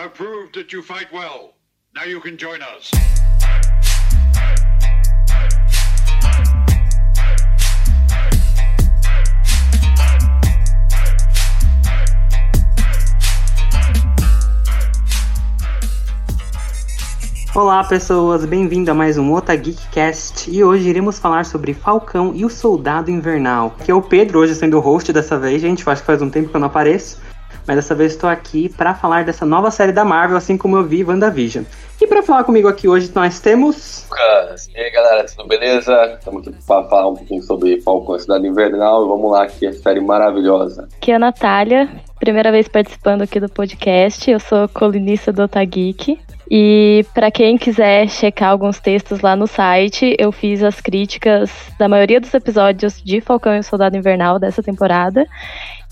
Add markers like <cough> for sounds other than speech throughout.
have proved that you fight well. Now you can join us. Olá pessoas, bem-vindo a mais um Ota Geekcast e hoje iremos falar sobre Falcão e o Soldado Invernal. Aqui é o Pedro, hoje sendo o host dessa vez, gente, acho que faz um tempo que eu não apareço, mas dessa vez estou aqui para falar dessa nova série da Marvel, assim como eu vi WandaVision. E para falar comigo aqui hoje nós temos... Lucas, e aí galera, tudo beleza? Estamos aqui para falar um pouquinho sobre Falcão e Cidade Invernal e vamos lá, que é série maravilhosa. Aqui é a Natália, primeira vez participando aqui do podcast, eu sou colunista do Otageek. E para quem quiser checar alguns textos lá no site, eu fiz as críticas da maioria dos episódios de Falcão e o Soldado Invernal dessa temporada.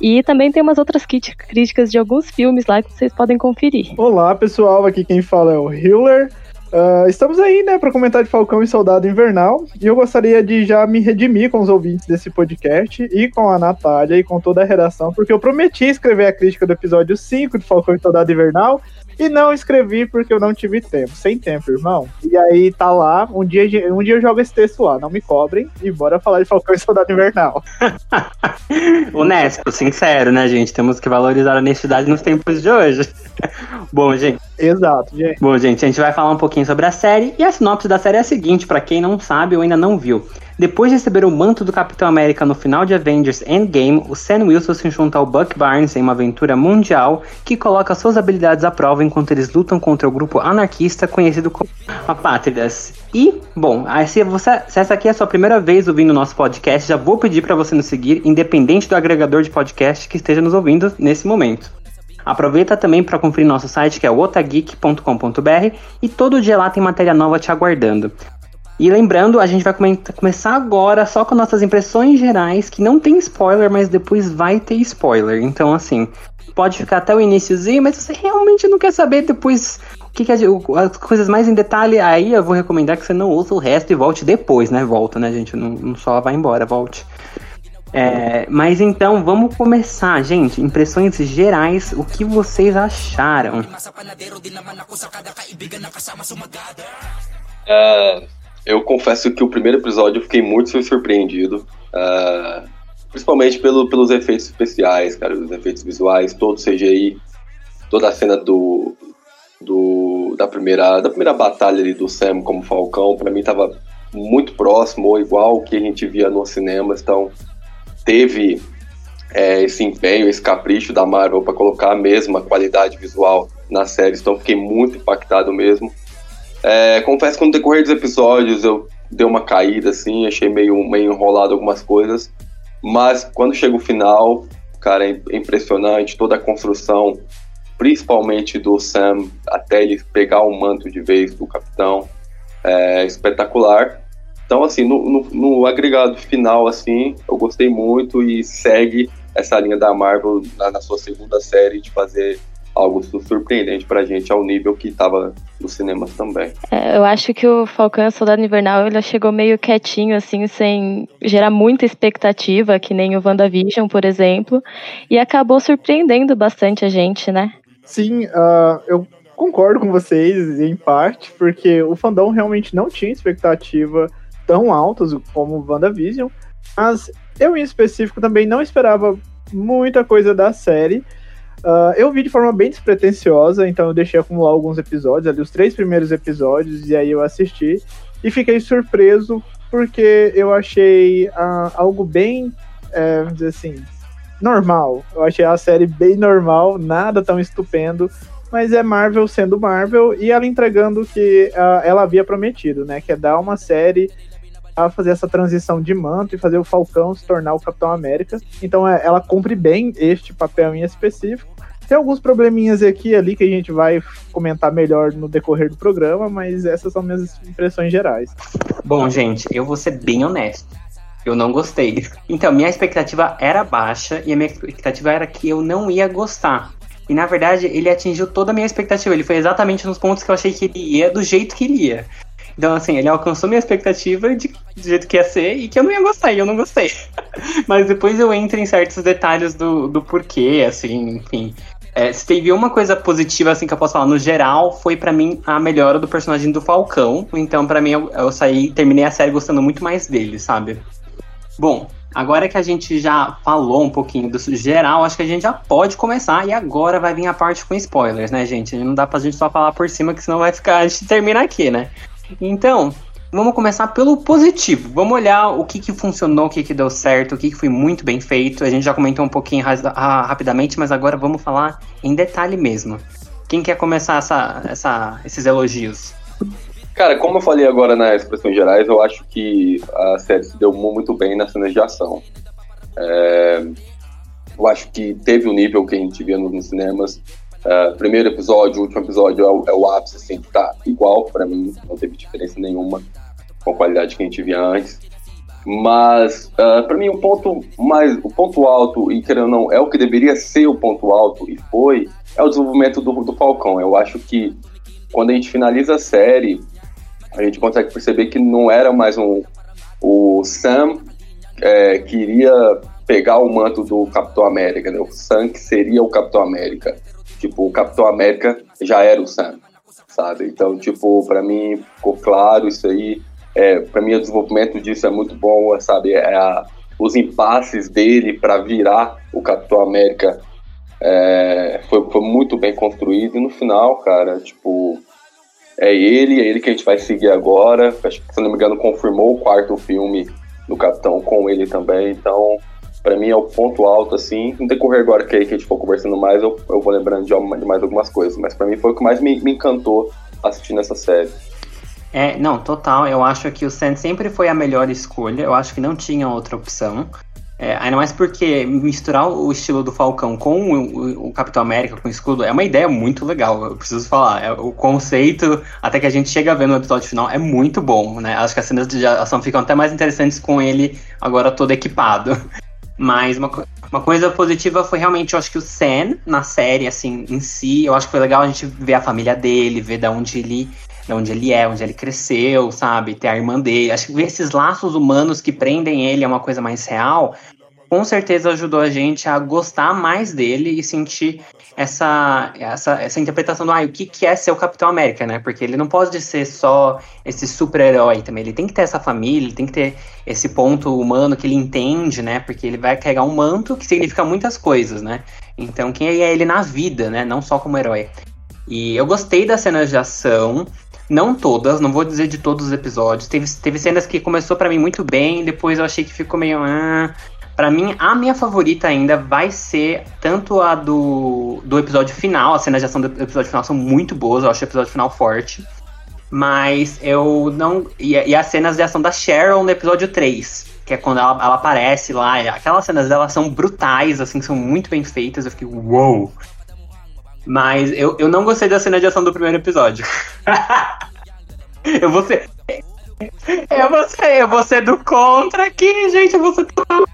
E também tem umas outras críticas de alguns filmes lá que vocês podem conferir. Olá, pessoal, aqui quem fala é o Hiller. Uh, estamos aí, né, para comentar de Falcão e Soldado Invernal. E eu gostaria de já me redimir com os ouvintes desse podcast e com a Natália e com toda a redação, porque eu prometi escrever a crítica do episódio 5 de Falcão e Soldado Invernal e não escrevi porque eu não tive tempo. Sem tempo, irmão. E aí tá lá, um dia, um dia eu jogo esse texto lá, não me cobrem, e bora falar de Falcão e Soldado Invernal. <laughs> Honesto, sincero, né, gente? Temos que valorizar a honestidade nos tempos de hoje. <laughs> Bom, gente. Exato, gente. Bom, gente, a gente vai falar um pouquinho sobre a série. E a sinopse da série é a seguinte, para quem não sabe ou ainda não viu. Depois de receber o manto do Capitão América no final de Avengers Endgame, o Sam Wilson se junta ao Buck Barnes em uma aventura mundial que coloca suas habilidades à prova enquanto eles lutam contra o grupo anarquista conhecido como Apátridas. E, bom, se, você, se essa aqui é a sua primeira vez ouvindo o nosso podcast, já vou pedir para você nos seguir, independente do agregador de podcast que esteja nos ouvindo nesse momento. Aproveita também para conferir nosso site que é otageek.com.br e todo dia lá tem matéria nova te aguardando. E lembrando, a gente vai começar agora só com nossas impressões gerais, que não tem spoiler, mas depois vai ter spoiler. Então, assim, pode ficar até o iníciozinho, mas você realmente não quer saber depois o que, que é, as coisas mais em detalhe, aí eu vou recomendar que você não ouça o resto e volte depois, né? Volta, né, gente? Não, não só vai embora, volte. É, mas então vamos começar, gente. Impressões gerais, o que vocês acharam? Uh, eu confesso que o primeiro episódio eu fiquei muito surpreendido. Uh, principalmente pelo, pelos efeitos especiais, cara, os efeitos visuais, todo CGI, toda a cena do, do da primeira da primeira batalha ali do Sam como Falcão, para mim tava muito próximo ou igual o que a gente via nos cinemas, então teve é, esse empenho, esse capricho da Marvel para colocar a mesma qualidade visual na série, então fiquei muito impactado mesmo. É, confesso que no decorrer dos episódios eu dei uma caída, assim, achei meio, meio enrolado algumas coisas, mas quando chega o final, cara, é impressionante toda a construção, principalmente do Sam, até ele pegar o manto de vez do capitão, é espetacular. Então, assim, no, no, no agregado final, assim, eu gostei muito e segue essa linha da Marvel na, na sua segunda série de fazer algo surpreendente pra gente ao nível que tava nos cinemas também. É, eu acho que o Falcão e o Soldado Invernal ele chegou meio quietinho, assim, sem gerar muita expectativa, que nem o WandaVision, por exemplo, e acabou surpreendendo bastante a gente, né? Sim, uh, eu concordo com vocês em parte, porque o fandom realmente não tinha expectativa tão altas como o WandaVision, mas eu em específico também não esperava muita coisa da série, Uh, eu vi de forma bem despretensiosa, então eu deixei acumular alguns episódios, ali os três primeiros episódios, e aí eu assisti. E fiquei surpreso porque eu achei uh, algo bem, é, vamos dizer assim, normal. Eu achei a série bem normal, nada tão estupendo, mas é Marvel sendo Marvel e ela entregando o que uh, ela havia prometido, né? Que é dar uma série a fazer essa transição de manto e fazer o Falcão se tornar o Capitão América. Então é, ela cumpre bem este papel em específico. Tem alguns probleminhas aqui e ali que a gente vai comentar melhor no decorrer do programa, mas essas são minhas impressões gerais. Bom, gente, eu vou ser bem honesto. Eu não gostei. Então, minha expectativa era baixa e a minha expectativa era que eu não ia gostar. E na verdade, ele atingiu toda a minha expectativa. Ele foi exatamente nos pontos que eu achei que ele ia, do jeito que ele ia. Então, assim, ele alcançou minha expectativa de, do jeito que ia ser e que eu não ia gostar, e eu não gostei. <laughs> Mas depois eu entro em certos detalhes do, do porquê, assim, enfim. É, se teve uma coisa positiva, assim, que eu posso falar, no geral, foi para mim a melhora do personagem do Falcão. Então, para mim, eu, eu saí, terminei a série gostando muito mais dele, sabe? Bom, agora que a gente já falou um pouquinho do geral, acho que a gente já pode começar. E agora vai vir a parte com spoilers, né, gente? Não dá pra gente só falar por cima, que senão vai ficar. A gente termina aqui, né? Então, Vamos começar pelo positivo. Vamos olhar o que, que funcionou, o que, que deu certo, o que, que foi muito bem feito. A gente já comentou um pouquinho rapidamente, mas agora vamos falar em detalhe mesmo. Quem quer começar essa, essa, esses elogios? Cara, como eu falei agora nas expressões gerais, eu acho que a série se deu muito bem nas cenas de ação. É, eu acho que teve o um nível que a gente via nos cinemas. Uh, primeiro episódio, último episódio é o, é o ápice, assim, tá igual para mim, não teve diferença nenhuma com a qualidade que a gente via antes. Mas, uh, para mim, o ponto mais, o ponto alto, e querendo ou não, é o que deveria ser o ponto alto, e foi, é o desenvolvimento do, do Falcão. Eu acho que quando a gente finaliza a série, a gente consegue perceber que não era mais um. O Sam é, queria pegar o manto do Capitão América, né? o Sam que seria o Capitão América. Tipo, o Capitão América já era o Sam, sabe? Então, tipo, para mim ficou claro isso aí. É, para mim o desenvolvimento disso é muito bom, sabe? É a, os impasses dele para virar o Capitão América é, foi, foi muito bem construído e no final, cara, tipo, é ele, é ele que a gente vai seguir agora. Acho que, se não me engano, confirmou o quarto filme do Capitão com ele também. Então, para mim é o ponto alto, assim. No decorrer agora que a gente for conversando mais, eu, eu vou lembrando de, de mais algumas coisas. Mas para mim foi o que mais me, me encantou assistindo essa série. É, não, total. Eu acho que o Sam sempre foi a melhor escolha. Eu acho que não tinha outra opção. É, ainda mais porque misturar o estilo do Falcão com o, o, o, Capitão América, com o escudo, é uma ideia muito legal. Eu preciso falar. É, o conceito, até que a gente chega a ver no episódio final, é muito bom, né? Acho que as cenas de ação ficam até mais interessantes com ele agora todo equipado. Mas uma, uma coisa positiva foi realmente, eu acho que o Sam, na série, assim, em si, eu acho que foi legal a gente ver a família dele, ver da onde ele, de onde ele é, onde ele cresceu, sabe? Ter a irmã dele. Acho que ver esses laços humanos que prendem ele é uma coisa mais real com certeza ajudou a gente a gostar mais dele e sentir essa, essa, essa interpretação do ah, o que, que é ser o Capitão América, né? Porque ele não pode ser só esse super-herói também. Ele tem que ter essa família, ele tem que ter esse ponto humano que ele entende, né? Porque ele vai carregar um manto que significa muitas coisas, né? Então, quem é ele na vida, né? Não só como herói. E eu gostei das cenas de ação. Não todas, não vou dizer de todos os episódios. Teve, teve cenas que começou para mim muito bem, depois eu achei que ficou meio. Ah, para mim, a minha favorita ainda vai ser tanto a do, do episódio final, as cenas de ação do episódio final são muito boas, eu acho o episódio final forte. Mas eu não. E, e as cenas de ação da Cheryl no episódio 3, que é quando ela, ela aparece lá. Aquelas cenas dela são brutais, assim, são muito bem feitas. Eu fiquei, uou! Wow! Mas eu, eu não gostei da cena de ação do primeiro episódio. <laughs> eu vou ser. Eu vou ser, eu vou ser do contra aqui, gente. Eu vou ser total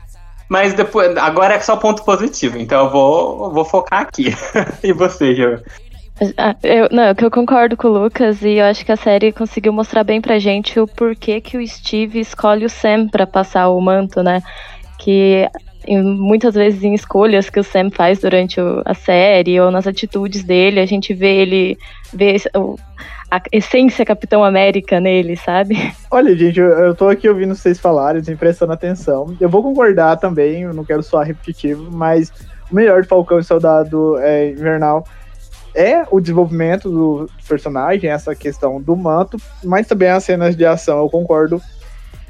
mas depois, agora é só ponto positivo, então eu vou, vou focar aqui. <laughs> e você, Jô? Ah, eu, não, eu concordo com o Lucas e eu acho que a série conseguiu mostrar bem pra gente o porquê que o Steve escolhe o Sam pra passar o manto, né? Que muitas vezes em escolhas que o Sam faz durante a série ou nas atitudes dele, a gente vê ele vê a essência Capitão América nele, sabe? Olha, gente, eu, eu tô aqui ouvindo vocês falarem, prestando atenção. Eu vou concordar também, eu não quero soar repetitivo, mas o melhor de Falcão e Soldado é, Invernal é o desenvolvimento do personagem, essa questão do manto, mas também as cenas de ação, eu concordo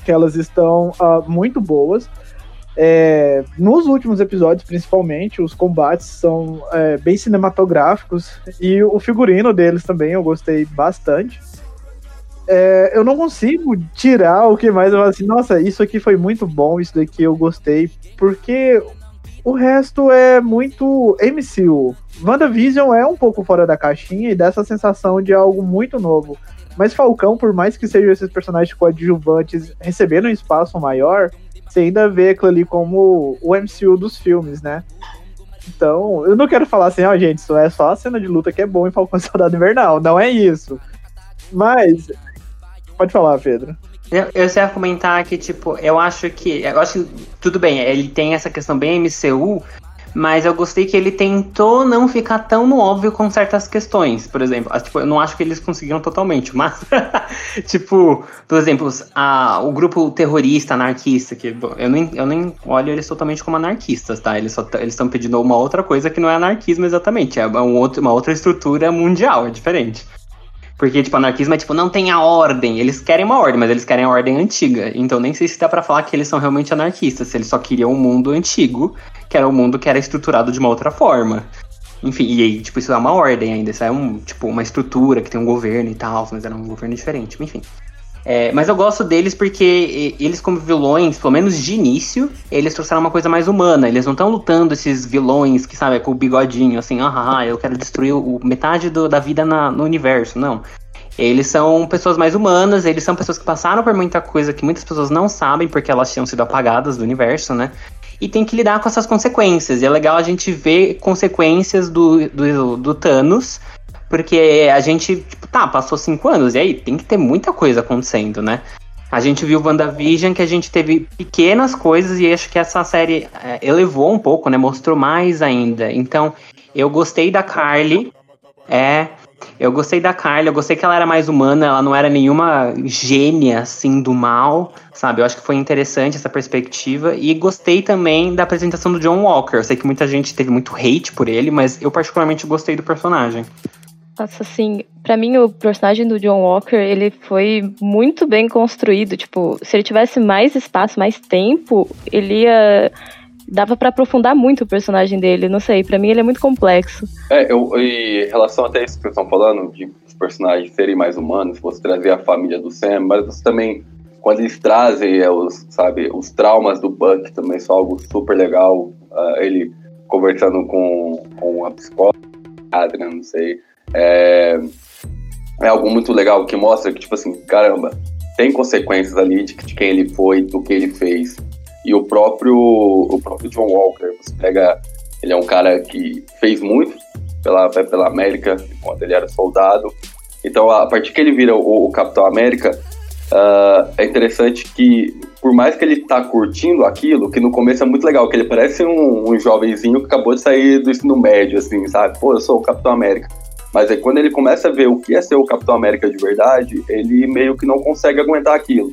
que elas estão uh, muito boas. É, nos últimos episódios, principalmente, os combates são é, bem cinematográficos e o figurino deles também eu gostei bastante. É, eu não consigo tirar o que mais eu falo assim, nossa, isso aqui foi muito bom, isso daqui eu gostei, porque o resto é muito MCU. WandaVision é um pouco fora da caixinha e dá essa sensação de algo muito novo. Mas Falcão, por mais que sejam esses personagens coadjuvantes recebendo um espaço maior, você ainda vê aquilo ali como o MCU dos filmes, né? Então, eu não quero falar assim, ó, oh, gente, isso é só a cena de luta que é bom em Falcão Soldado Invernal. Não é isso. Mas. Pode falar, Pedro. Eu, eu ia comentar que, tipo, eu acho que. Eu acho que tudo bem, ele tem essa questão bem MCU, Mas eu gostei que ele tentou não ficar tão no óbvio com certas questões. Por exemplo, tipo, eu não acho que eles conseguiram totalmente, mas. <laughs> tipo, por exemplo, a, o grupo terrorista, anarquista, que eu nem, eu nem olho eles totalmente como anarquistas, tá? Eles estão pedindo uma outra coisa que não é anarquismo exatamente. É um outro, uma outra estrutura mundial, é diferente. Porque, tipo, anarquismo é tipo, não tem a ordem. Eles querem uma ordem, mas eles querem a ordem antiga. Então nem sei se dá pra falar que eles são realmente anarquistas, se eles só queriam um mundo antigo, que era um mundo que era estruturado de uma outra forma. Enfim, e aí, tipo, isso é uma ordem ainda, isso é um, tipo, uma estrutura que tem um governo e tal, mas era um governo diferente, enfim. É, mas eu gosto deles porque eles, como vilões, pelo menos de início, eles trouxeram uma coisa mais humana. Eles não estão lutando esses vilões que, sabe, com o bigodinho, assim, ah, eu quero destruir o, metade do, da vida na, no universo. Não. Eles são pessoas mais humanas, eles são pessoas que passaram por muita coisa que muitas pessoas não sabem porque elas tinham sido apagadas do universo, né? E tem que lidar com essas consequências. E é legal a gente ver consequências do, do, do Thanos porque a gente, tipo, tá, passou cinco anos, e aí tem que ter muita coisa acontecendo, né? A gente viu WandaVision que a gente teve pequenas coisas e acho que essa série é, elevou um pouco, né? Mostrou mais ainda. Então, eu gostei da Carly. É. Eu gostei da Carly, eu gostei que ela era mais humana, ela não era nenhuma gênia, assim, do mal, sabe? Eu acho que foi interessante essa perspectiva. E gostei também da apresentação do John Walker. Eu sei que muita gente teve muito hate por ele, mas eu particularmente gostei do personagem. Nossa, assim, para mim o personagem do John Walker, ele foi muito bem construído. Tipo, se ele tivesse mais espaço, mais tempo, ele ia. Dava para aprofundar muito o personagem dele, não sei, para mim ele é muito complexo. É, eu, em relação até isso que vocês estão falando, de os personagens serem mais humanos, você trazer a família do Sam, mas você também, quando eles trazem é, os, sabe, os traumas do Buck também são algo super legal. Uh, ele conversando com, com a psicóloga, Adrian, não sei, é, é algo muito legal que mostra que, tipo assim, caramba, tem consequências ali de, de quem ele foi, do que ele fez. E o próprio, o próprio John Walker, você pega, ele é um cara que fez muito pela, pela América, enquanto ele era soldado. Então, a partir que ele vira o, o Capitão América, uh, é interessante que, por mais que ele tá curtindo aquilo, que no começo é muito legal, que ele parece um, um jovenzinho que acabou de sair do ensino médio, assim, sabe? Pô, eu sou o Capitão América. Mas aí quando ele começa a ver o que é ser o Capitão América de verdade, ele meio que não consegue aguentar aquilo.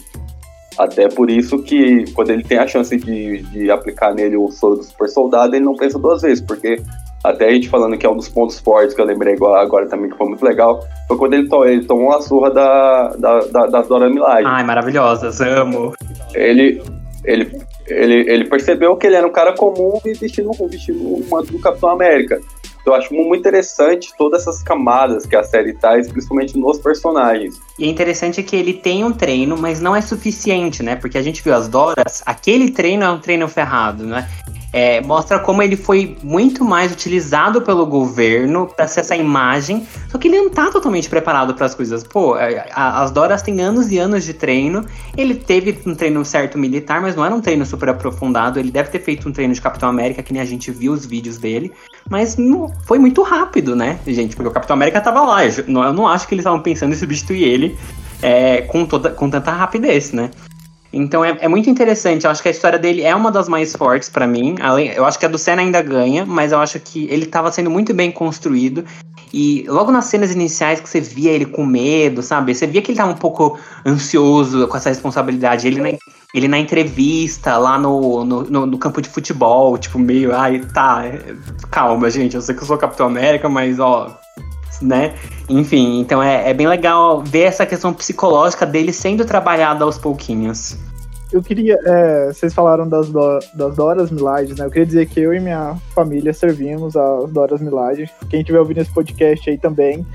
Até por isso que quando ele tem a chance de, de aplicar nele o soro do super soldado, ele não pensa duas vezes, porque até a gente falando que é um dos pontos fortes que eu lembrei agora, também, que foi muito legal, foi quando ele, to ele tomou a surra da, da, da, da Dora Milaje. Ai, maravilhosas, amo. Ele, ele, ele, ele percebeu que ele era um cara comum e vestindo, vestindo um manto do Capitão América. Então, eu acho muito interessante todas essas camadas que a série traz, principalmente nos personagens. E é interessante que ele tem um treino, mas não é suficiente, né? Porque a gente viu as Doras, aquele treino é um treino ferrado, né? É, mostra como ele foi muito mais utilizado pelo governo para ser essa imagem, só que ele não tá totalmente preparado para as coisas. Pô, é, as Doras têm anos e anos de treino. Ele teve um treino certo militar, mas não era um treino super aprofundado. Ele deve ter feito um treino de Capitão América, que nem a gente viu os vídeos dele, mas não, foi muito rápido, né, gente? Porque o Capitão América tava lá. Eu não, eu não acho que eles estavam pensando em substituir ele é, com, toda, com tanta rapidez, né? Então é, é, muito interessante. Eu acho que a história dele é uma das mais fortes para mim. Além, eu acho que a do Senna ainda ganha, mas eu acho que ele estava sendo muito bem construído. E logo nas cenas iniciais que você via ele com medo, sabe? Você via que ele tava um pouco ansioso com essa responsabilidade. Ele na, ele na entrevista lá no, no, no, no campo de futebol, tipo, meio, ai, tá, calma, gente. Eu sei que eu sou Capitão América, mas ó, né? Enfim, então é, é bem legal ver essa questão psicológica dele sendo trabalhada aos pouquinhos. Eu queria. É, vocês falaram das, do, das Doras Milages, né? Eu queria dizer que eu e minha família servimos as Doras Milages. Quem tiver ouvindo esse podcast aí também.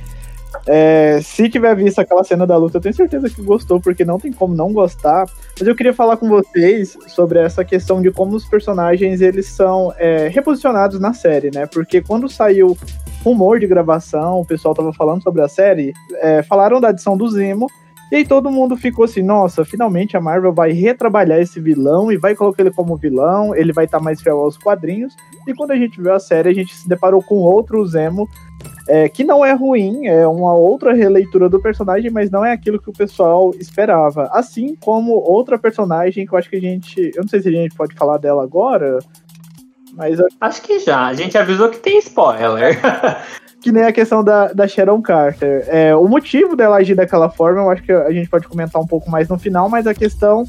É, se tiver visto aquela cena da luta, eu tenho certeza que gostou, porque não tem como não gostar. Mas eu queria falar com vocês sobre essa questão de como os personagens eles são é, reposicionados na série, né? Porque quando saiu rumor de gravação, o pessoal tava falando sobre a série, é, falaram da adição do Zemo, e aí todo mundo ficou assim, nossa, finalmente a Marvel vai retrabalhar esse vilão e vai colocar ele como vilão, ele vai estar tá mais fiel aos quadrinhos. E quando a gente viu a série, a gente se deparou com outro Zemo, é, que não é ruim, é uma outra releitura do personagem, mas não é aquilo que o pessoal esperava. Assim como outra personagem que eu acho que a gente. Eu não sei se a gente pode falar dela agora, Mas Acho que já. A gente avisou que tem spoiler. <laughs> que nem a questão da, da Sharon Carter. É, o motivo dela agir daquela forma, eu acho que a gente pode comentar um pouco mais no final, mas a questão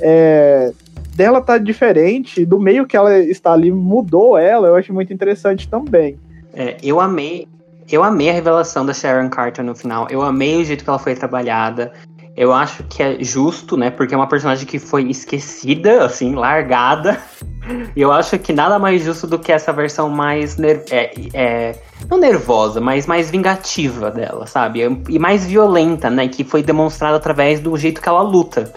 é, dela tá diferente, do meio que ela está ali mudou ela, eu acho muito interessante também. É, eu amei. Eu amei a revelação da Sharon Carter no final. Eu amei o jeito que ela foi trabalhada. Eu acho que é justo, né? Porque é uma personagem que foi esquecida, assim, largada. E eu acho que nada mais justo do que essa versão mais. É, é, não nervosa, mas mais vingativa dela, sabe? E mais violenta, né? Que foi demonstrada através do jeito que ela luta.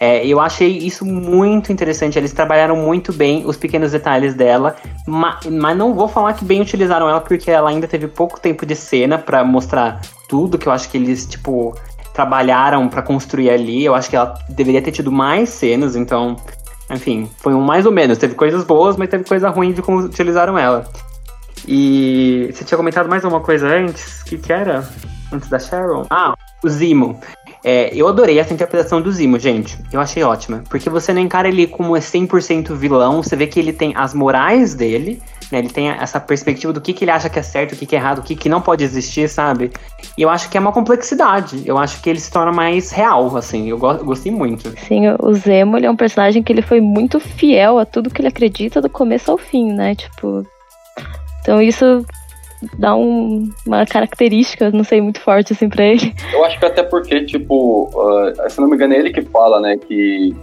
É, eu achei isso muito interessante. Eles trabalharam muito bem os pequenos detalhes dela, ma- mas não vou falar que bem utilizaram ela, porque ela ainda teve pouco tempo de cena pra mostrar tudo que eu acho que eles, tipo, trabalharam pra construir ali. Eu acho que ela deveria ter tido mais cenas, então, enfim, foi um mais ou menos. Teve coisas boas, mas teve coisa ruim de como utilizaram ela. E você tinha comentado mais alguma coisa antes? O que, que era? Antes da Sharon? Ah, o Zimo. É, eu adorei essa interpretação do Zimo, gente. Eu achei ótima. Porque você não encara ele como 100% vilão, você vê que ele tem as morais dele, né? Ele tem essa perspectiva do que, que ele acha que é certo, o que, que é errado, o que, que não pode existir, sabe? E eu acho que é uma complexidade. Eu acho que ele se torna mais real, assim. Eu, go eu gostei muito. Sim, o Zemo ele é um personagem que ele foi muito fiel a tudo que ele acredita do começo ao fim, né? Tipo. Então isso dá um- uma característica, não sei, muito forte assim pra ele. Eu acho que até porque, tipo, ah, se não me engano, é ele que fala, né, que,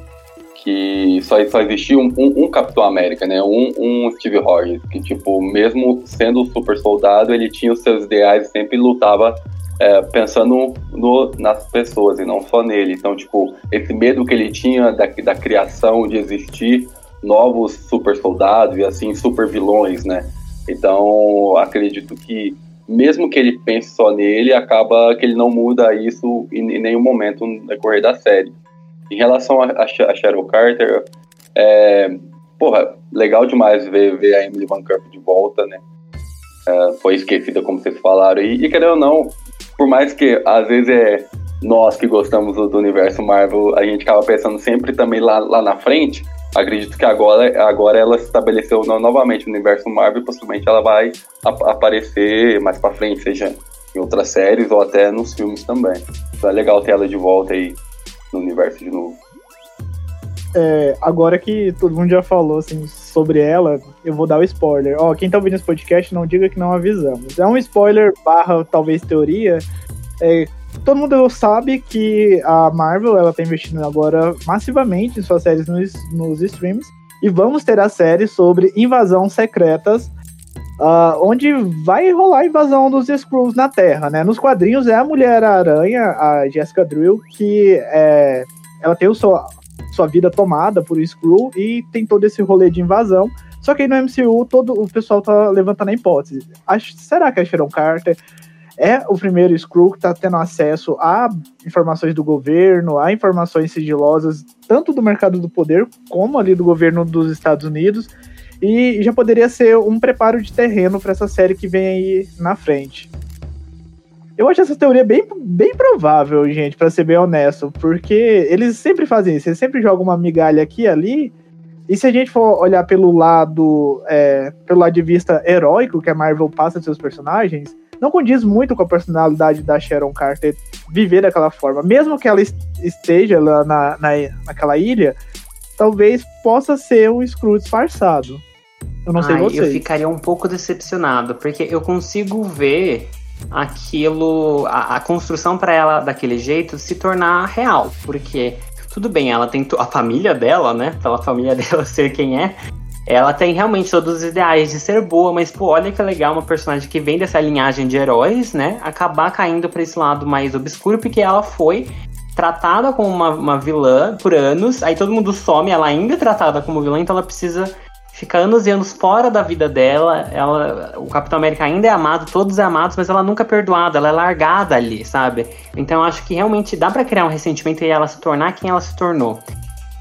que só, só existia um, um, um Capitão América, né, um, um Steve Rogers, que, tipo, mesmo sendo super soldado, ele tinha os seus ideais e sempre lutava é, pensando no, nas pessoas e não só nele. Então, tipo, esse medo que ele tinha da, da criação, de existir novos super soldados e, assim, super vilões, né. Então, acredito que mesmo que ele pense só nele, acaba que ele não muda isso em, nenhum momento no decorrer da série. Em relação a, a, Shadow Carter, é, porra, legal demais ver, ver a Emily Van Kirk de volta, né? É, foi esquecida, como vocês falaram. E, e querendo ou não, por mais que às vezes é nós que gostamos do, do universo Marvel, a gente acaba pensando sempre também lá, lá na frente. Acredito que agora, agora ela se estabeleceu no- novamente no universo Marvel possivelmente ela vai ap- aparecer mais pra frente, seja em outras séries ou até nos filmes também. Então é legal ter ela de volta aí no universo de novo. É, agora que todo mundo já falou assim, sobre ela, eu vou dar o spoiler. Ó, quem tá ouvindo esse podcast, não diga que não avisamos. É um spoiler barra, talvez, teoria. É, todo mundo sabe que a Marvel ela tá investindo agora massivamente em suas séries nos, nos streams. E vamos ter a série sobre invasão secretas, ah, onde vai rolar a invasão dos Skrulls na Terra, né? Nos quadrinhos é a Mulher-Aranha, a Jessica Drill, que é, ela tem o seu, sua vida tomada por Skrull e tem todo esse rolê de invasão. Só que aí no MCU todo o pessoal tá levantando a hipótese. Acho- será que a Sharon Carter é o primeiro Skrull que tá tendo acesso a informações do governo, a informações sigilosas, tanto do mercado do poder como ali do governo dos Estados Unidos? E já poderia ser um preparo de terreno para essa série que vem aí na frente. Eu acho essa teoria bem, bem provável, gente, pra ser bem honesto, porque eles sempre fazem isso, eles sempre jogam uma migalha aqui e ali. E se a gente for olhar pelo lado, é, pelo lado de vista heróico que a Marvel passa de seus personagens, não condiz muito com a personalidade da Sharon Carter viver daquela forma. Mesmo que ela est- esteja lá na, na, naquela ilha, talvez possa ser um Screw disfarçado. Eu não sei Ai, vocês. Eu ficaria um pouco decepcionado, porque eu consigo ver aquilo, a, a construção pra ela daquele jeito se tornar real, porque tudo bem, ela tem a família dela, né? Pela família <laughs> dela ser quem é, ela tem realmente todos os ideais de ser boa, mas pô, olha que legal uma personagem que vem dessa linhagem de heróis, né? Acabar caindo pra esse lado mais obscuro, porque ela foi tratada como uma, uma vilã por anos, aí todo mundo some, ela ainda é tratada como vilã, então ela precisa fica anos e anos fora da vida dela. Ela, o Capitão América ainda é amado, todos é amados, mas ela nunca é perdoada, ela é largada ali, sabe? Então acho que realmente dá pra criar um ressentimento e ela se tornar quem ela se tornou.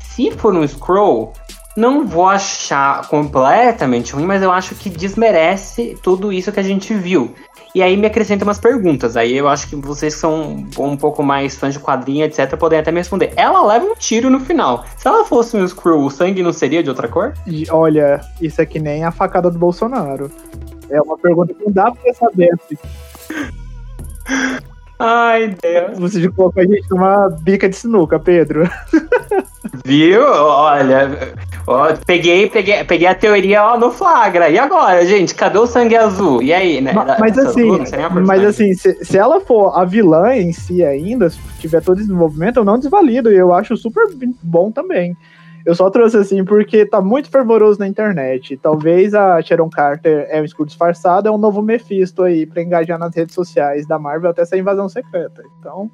Se for um Scroll, não vou achar completamente ruim, mas eu acho que desmerece tudo isso que a gente viu. E aí me acrescenta umas perguntas. Aí eu acho que vocês que são um pouco mais fãs de quadrinho, etc., podem até me responder. Ela leva um tiro no final. Se ela fosse um Screw, o sangue não seria de outra cor? E, olha, isso é que nem a facada do Bolsonaro. É uma pergunta que não dá pra saber. Assim. <laughs> Ai, Deus. Você colocou a gente numa bica de sinuca, Pedro. <laughs> Viu? Olha, ó, peguei, peguei, peguei a teoria ó, no flagra. E agora, gente? Cadê o sangue azul? E aí, né? Mas, mas assim, mas assim se, se, ela for a vilã em si ainda, se tiver todo esse desenvolvimento, eu não desvalido. E eu acho super bom também. Eu só trouxe assim porque tá muito fervoroso na internet. Talvez a Sharon Carter é um escudo disfarçado, é um novo Mephisto aí pra engajar nas redes sociais da Marvel até essa invasão secreta. Então,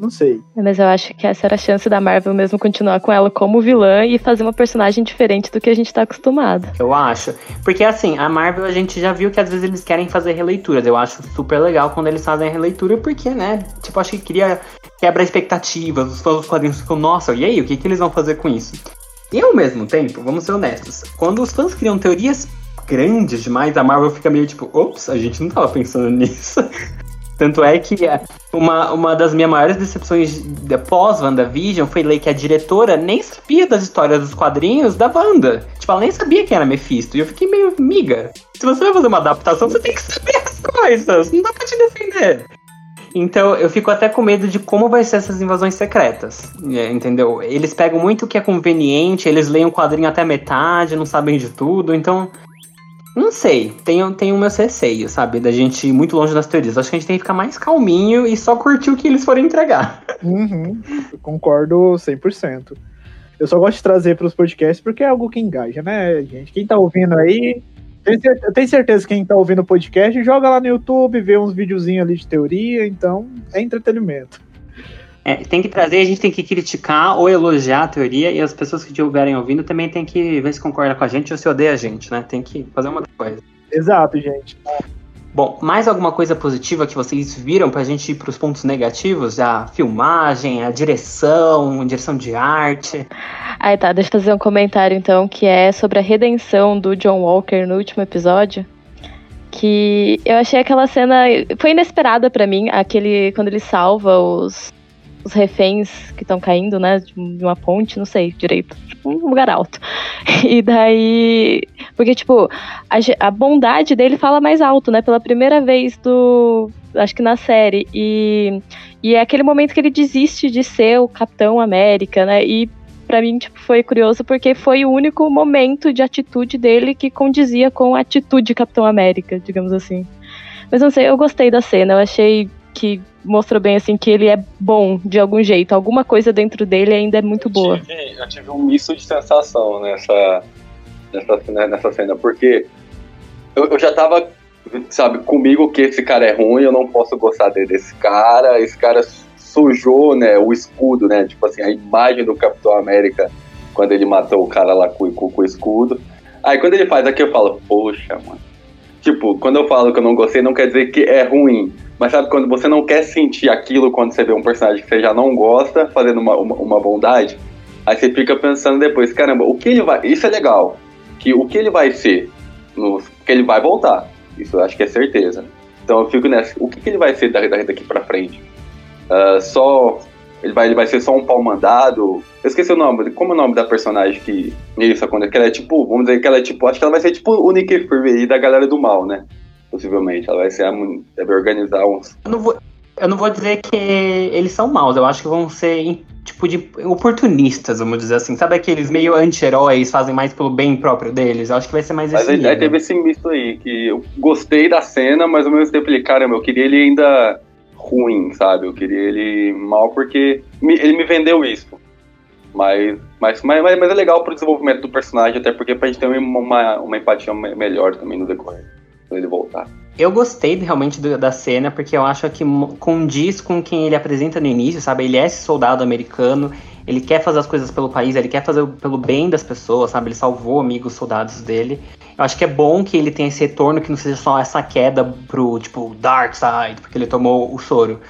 não sei. Mas eu acho que essa era a chance da Marvel mesmo continuar com ela como vilã e fazer uma personagem diferente do que a gente tá acostumado. Eu acho. Porque assim, a Marvel a gente já viu que às vezes eles querem fazer releituras. Eu acho super legal quando eles fazem a releitura, porque, né, tipo, acho que cria quebra expectativas, os fãs dos quadrinhos ficam, nossa, e aí, o que, que eles vão fazer com isso? E ao mesmo tempo, vamos ser honestos, quando os fãs criam teorias grandes demais, a Marvel fica meio tipo, ops, a gente não tava pensando <laughs> nisso. Tanto é que é, uma, uma das minhas maiores decepções pós-WandaVision foi ler que a diretora nem sabia das histórias dos quadrinhos da Wanda. Tipo, ela nem sabia quem era Mephisto. E eu fiquei meio, miga, se você vai fazer uma adaptação, você tem que saber as coisas. Não dá pra te defender. Então eu fico até com medo de como vai ser essas invasões secretas. É, entendeu? Eles pegam muito o que é conveniente, eles leem o quadrinho até metade, não sabem de tudo, então. Não sei, tenho, tenho meus receios, sabe? Da gente ir muito longe das teorias. Acho que a gente tem que ficar mais calminho e só curtir o que eles forem entregar. Uhum, concordo 100%. Eu só gosto de trazer para os podcasts porque é algo que engaja, né, gente? Quem tá ouvindo aí, eu tenho certeza que quem tá ouvindo o podcast joga lá no YouTube, vê uns videozinhos ali de teoria, então é entretenimento. É, tem que trazer, a gente tem que criticar ou elogiar a teoria, e as pessoas que estiverem ouvindo também tem que ver se concorda com a gente ou se odeia a gente, né? Tem que fazer uma coisa. Exato, gente. Bom, mais alguma coisa positiva que vocês viram pra gente ir pros pontos negativos? A filmagem, a direção, a direção de arte. Aí tá, deixa eu fazer um comentário então, que é sobre a redenção do John Walker no último episódio. Que eu achei aquela cena. Foi inesperada para mim, aquele. quando ele salva os, os reféns que estão caindo, né? De uma ponte, não sei direito. Tipo, um lugar alto. <laughs> E daí. Porque, tipo, a, a bondade dele fala mais alto, né? Pela primeira vez do. Acho que na série. E, e é aquele momento que ele desiste de ser o Capitão América, né? E para mim tipo, foi curioso porque foi o único momento de atitude dele que condizia com a atitude de Capitão América, digamos assim. Mas não sei, eu gostei da cena, eu achei que mostrou bem assim que ele é bom de algum jeito. Alguma coisa dentro dele ainda é muito eu boa. Tive, eu tive um misto de sensação nessa, nessa, nessa cena, porque eu, eu, já tava, sabe, comigo que esse cara é ruim, eu não posso gostar desse cara, esse cara sujou, né, o escudo, né, tipo assim, a imagem do Capitão América quando ele matou o cara lá com, com, com o escudo. Aí quando ele faz aqui eu falo, poxa, mano. Tipo, quando eu falo que eu não gostei, não quer dizer que é ruim. Mas sabe quando você não quer sentir aquilo quando você vê um personagem que você já não gosta fazendo uma, uma, uma bondade? Aí você fica pensando depois, caramba, o que ele vai. Isso é legal. Que o que ele vai ser? No, que ele vai voltar. Isso eu acho que é certeza. Então eu fico nessa. O que, que ele vai ser daqui pra frente? Uh, só. Ele vai, ele vai ser só um pau mandado. Eu esqueci o nome. Como é o nome da personagem que. Isso, quando ela é tipo. Vamos dizer que ela é tipo. Acho que ela vai ser tipo o Nick Fury da galera do mal, né? Possivelmente. Ela vai ser deve organizar uns. Eu não vou, eu não vou dizer que eles são maus, eu acho que vão ser tipo de oportunistas, vamos dizer assim. Sabe aqueles meio anti-heróis, fazem mais pelo bem próprio deles? Eu acho que vai ser mais mas esse. Mas aí teve esse misto aí, que eu gostei da cena, mas ao mesmo tempo ele, caramba, eu queria ele ainda ruim, sabe? Eu queria ele mal porque me, ele me vendeu isso. Mas, mas, mas, mas é legal pro desenvolvimento do personagem, até porque pra gente ter uma, uma empatia melhor também no decorrer quando ele voltar. Eu gostei realmente da cena, porque eu acho que condiz com quem ele apresenta no início, sabe? Ele é esse soldado americano, ele quer fazer as coisas pelo país, ele quer fazer pelo bem das pessoas, sabe? Ele salvou amigos soldados dele. Eu acho que é bom que ele tenha esse retorno, que não seja só essa queda pro, tipo, Dark Side, porque ele tomou o soro.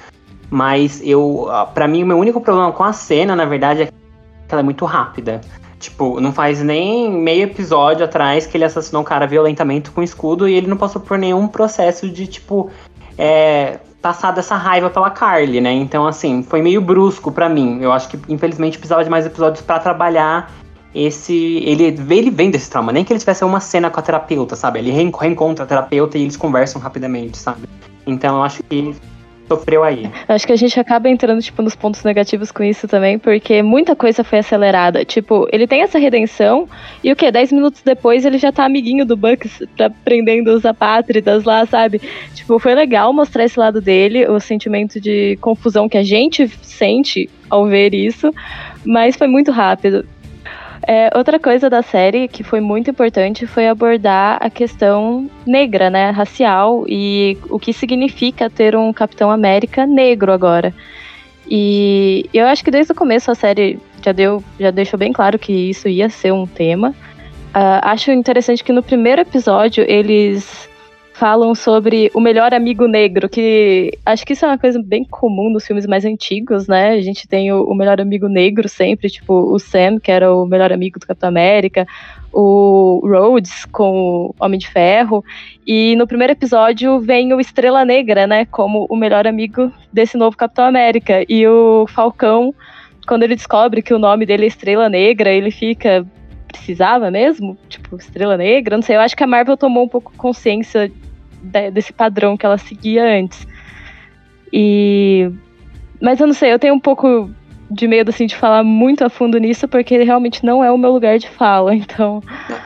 Mas eu, para mim, o meu único problema com a cena, na verdade, é que ela é muito rápida. Tipo, não faz nem meio episódio atrás que ele assassinou um cara violentamente com escudo e ele não passou por nenhum processo de, tipo, é, passado essa raiva pela Carly, né? Então, assim, foi meio brusco para mim. Eu acho que, infelizmente, precisava de mais episódios para trabalhar esse. Ele, ele vem desse trauma. Nem que ele tivesse uma cena com a terapeuta, sabe? Ele reencontra a terapeuta e eles conversam rapidamente, sabe? Então, eu acho que sofreu aí. Acho que a gente acaba entrando, tipo, nos pontos negativos com isso também, porque muita coisa foi acelerada. Tipo, ele tem essa redenção, e o quê? Dez minutos depois ele já tá amiguinho do Bucks, tá prendendo os apátridas lá, sabe? Tipo, foi legal mostrar esse lado dele, o sentimento de confusão que a gente sente ao ver isso, mas foi muito rápido. É, outra coisa da série que foi muito importante foi abordar a questão negra, né, racial e o que significa ter um Capitão América negro agora. E eu acho que desde o começo a série já deu, já deixou bem claro que isso ia ser um tema. Uh, acho interessante que no primeiro episódio eles falam sobre o melhor amigo negro, que acho que isso é uma coisa bem comum nos filmes mais antigos, né? A gente tem o, o melhor amigo negro sempre, tipo o Sam, que era o melhor amigo do Capitão América, o Rhodes com o Homem de Ferro, e no primeiro episódio vem o Estrela Negra, né, como o melhor amigo desse novo Capitão América, e o Falcão, quando ele descobre que o nome dele é Estrela Negra, ele fica precisava mesmo? Tipo, Estrela Negra? Não sei, eu acho que a Marvel tomou um pouco consciência desse padrão que ela seguia antes. E. Mas eu não sei, eu tenho um pouco de medo assim de falar muito a fundo nisso, porque ele realmente não é o meu lugar de fala, <laughs> então.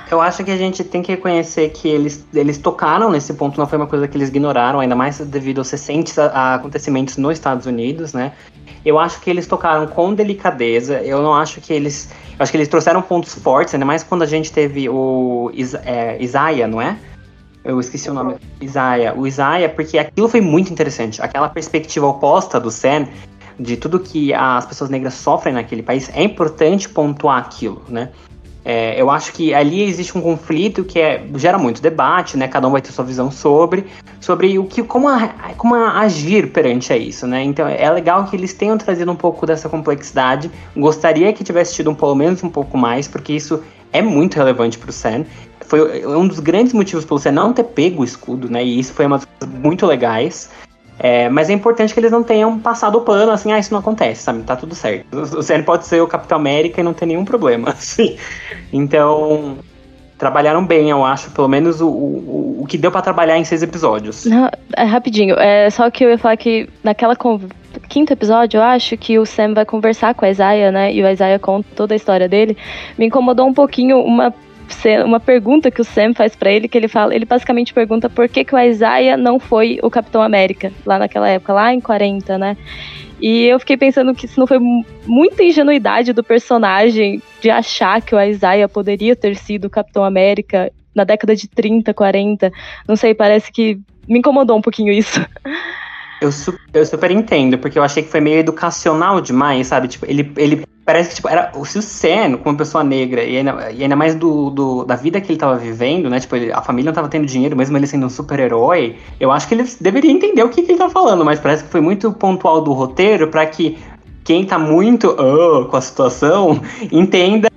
Eu acho que a gente tem que reconhecer que eles, eles tocaram nesse ponto, não foi uma coisa que eles ignoraram, ainda mais devido aos recentes acontecimentos nos Estados Unidos, né? Eu acho que eles tocaram com delicadeza. Eu não acho que eles. Eu acho que eles trouxeram pontos fortes, ainda mais quando a gente teve o Is, é, Isaiah, não é? Eu esqueci o nome. Isaiah. O Isaiah, porque aquilo foi muito interessante. Aquela perspectiva oposta do Sam, de tudo que as pessoas negras sofrem naquele país, é importante pontuar aquilo, né? É, eu acho que ali existe um conflito que é, gera muito debate, né? Cada um vai ter sua visão sobre, sobre o que, como, a, como a agir perante a isso, né? Então é legal que eles tenham trazido um pouco dessa complexidade. Gostaria que tivesse tido um, pelo menos um pouco mais, porque isso é muito relevante para o Sam. Foi um dos grandes motivos pelo Sam não ter pego o escudo, né? E isso foi uma das coisas muito legais. É, mas é importante que eles não tenham passado o pano, assim, ah, isso não acontece, sabe? Tá tudo certo. O Sam pode ser o Capitão América e não ter nenhum problema, <laughs> assim. Então, trabalharam bem, eu acho, pelo menos o, o, o que deu para trabalhar em seis episódios. Não, é rapidinho, é só que eu ia falar que naquela quinto episódio, eu acho que o Sam vai conversar com a Isaiah, né? E o Isaiah conta toda a história dele. Me incomodou um pouquinho uma uma pergunta que o Sam faz para ele, que ele fala, ele basicamente pergunta por que, que o Isaiah não foi o Capitão América lá naquela época, lá em 40, né? E eu fiquei pensando que isso não foi muita ingenuidade do personagem de achar que o Isaiah poderia ter sido o Capitão América na década de 30, 40. Não sei, parece que me incomodou um pouquinho isso. Eu, eu super entendo, porque eu achei que foi meio educacional demais, sabe? Tipo, ele, ele parece que tipo, era se o Sen, como pessoa negra, e ainda, e ainda mais do, do, da vida que ele tava vivendo, né? Tipo, ele, a família não tava tendo dinheiro, mesmo ele sendo um super-herói. Eu acho que ele deveria entender o que, que ele tá falando, mas parece que foi muito pontual do roteiro para que quem tá muito uh, com a situação <laughs> entenda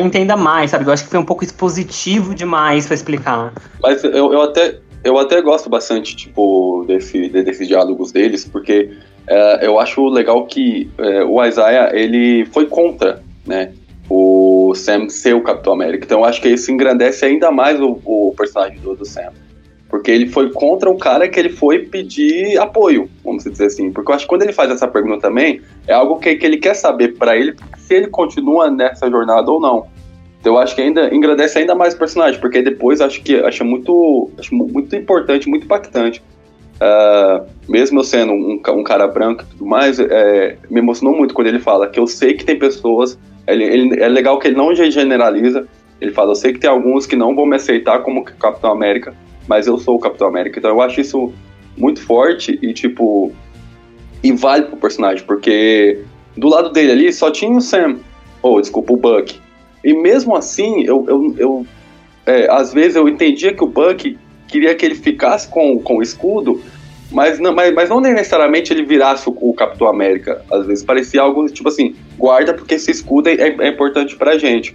entenda mais, sabe? Eu acho que foi um pouco expositivo demais para explicar. Mas eu, eu até eu até gosto bastante, tipo, desse, desses diálogos deles, porque é, eu acho legal que é, o Isaiah, ele foi contra, né, o Sam ser o Capitão América. Então eu acho que isso engrandece ainda mais o, o personagem do, do, Sam. Porque ele foi contra o cara que ele foi pedir apoio, vamos dizer assim. Porque eu acho que quando ele faz essa pergunta também, é algo que, que ele quer saber para ele se ele continua nessa jornada ou não. Então eu acho que ainda engrandece ainda mais o personagem, porque depois acho que acho muito, acho muito importante, muito impactante. Uh, mesmo eu sendo um, um, cara branco e tudo mais, é, me emocionou muito quando ele fala que eu sei que tem pessoas. Ele, ele, é legal que ele não generaliza. Ele fala: Eu sei que tem alguns que não vão me aceitar como Capitão América, mas eu sou o Capitão América. Então eu acho isso muito forte e, tipo, e vale pro personagem, porque do lado dele ali só tinha o Sam, ou oh, desculpa, o Buck. E mesmo assim, eu, eu, eu é, às vezes eu entendia que o Buck queria que ele ficasse com, com o escudo, mas não, mas, mas não necessariamente ele virasse o, o Capitão América. Às vezes parecia algo tipo assim, guarda porque esse escudo é, é importante pra gente.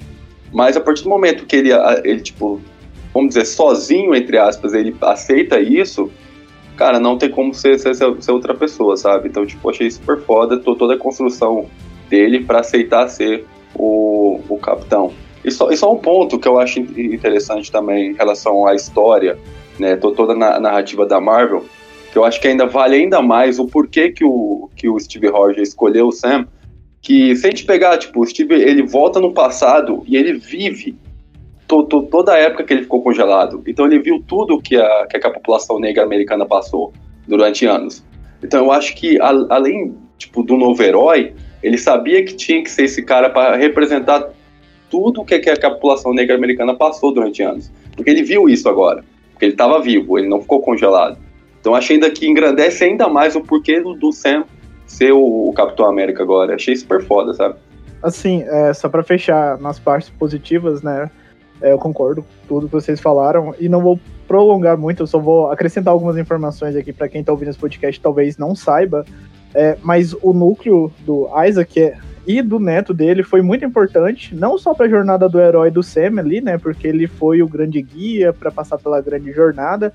Mas a partir do momento que ele, ele, tipo, vamos dizer, sozinho, entre aspas, ele aceita isso, cara, não tem como ser, ser, ser outra pessoa, sabe? Então, tipo, achei super foda toda a construção dele para aceitar ser o, o capitão. E só, e só um ponto que eu acho interessante também em relação à história, né, toda a narrativa da Marvel, que eu acho que ainda vale ainda mais o porquê que o, que o Steve Rogers escolheu o Sam, que se a gente pegar, tipo, o Steve, ele volta no passado e ele vive to, to, toda a época que ele ficou congelado. Então ele viu tudo que a, que a população negra americana passou durante anos. Então eu acho que, a, além, tipo, do novo herói, ele sabia que tinha que ser esse cara para representar tudo que, que a população negra americana passou durante anos. Porque ele viu isso agora. Porque ele estava vivo, ele não ficou congelado. Então achei ainda que engrandece ainda mais o porquê do, do Sam ser o, o, Capitão América agora. Achei super foda, sabe? Assim, é, só para fechar nas partes positivas, né? É, eu concordo com tudo que vocês falaram e não vou prolongar muito, eu só vou acrescentar algumas informações aqui para quem tá ouvindo esse podcast talvez não saiba. É, mas o núcleo do Isaac é, e do neto dele foi muito importante, não só para a jornada do herói do Sam ali, né? Porque ele foi o grande guia para passar pela grande jornada,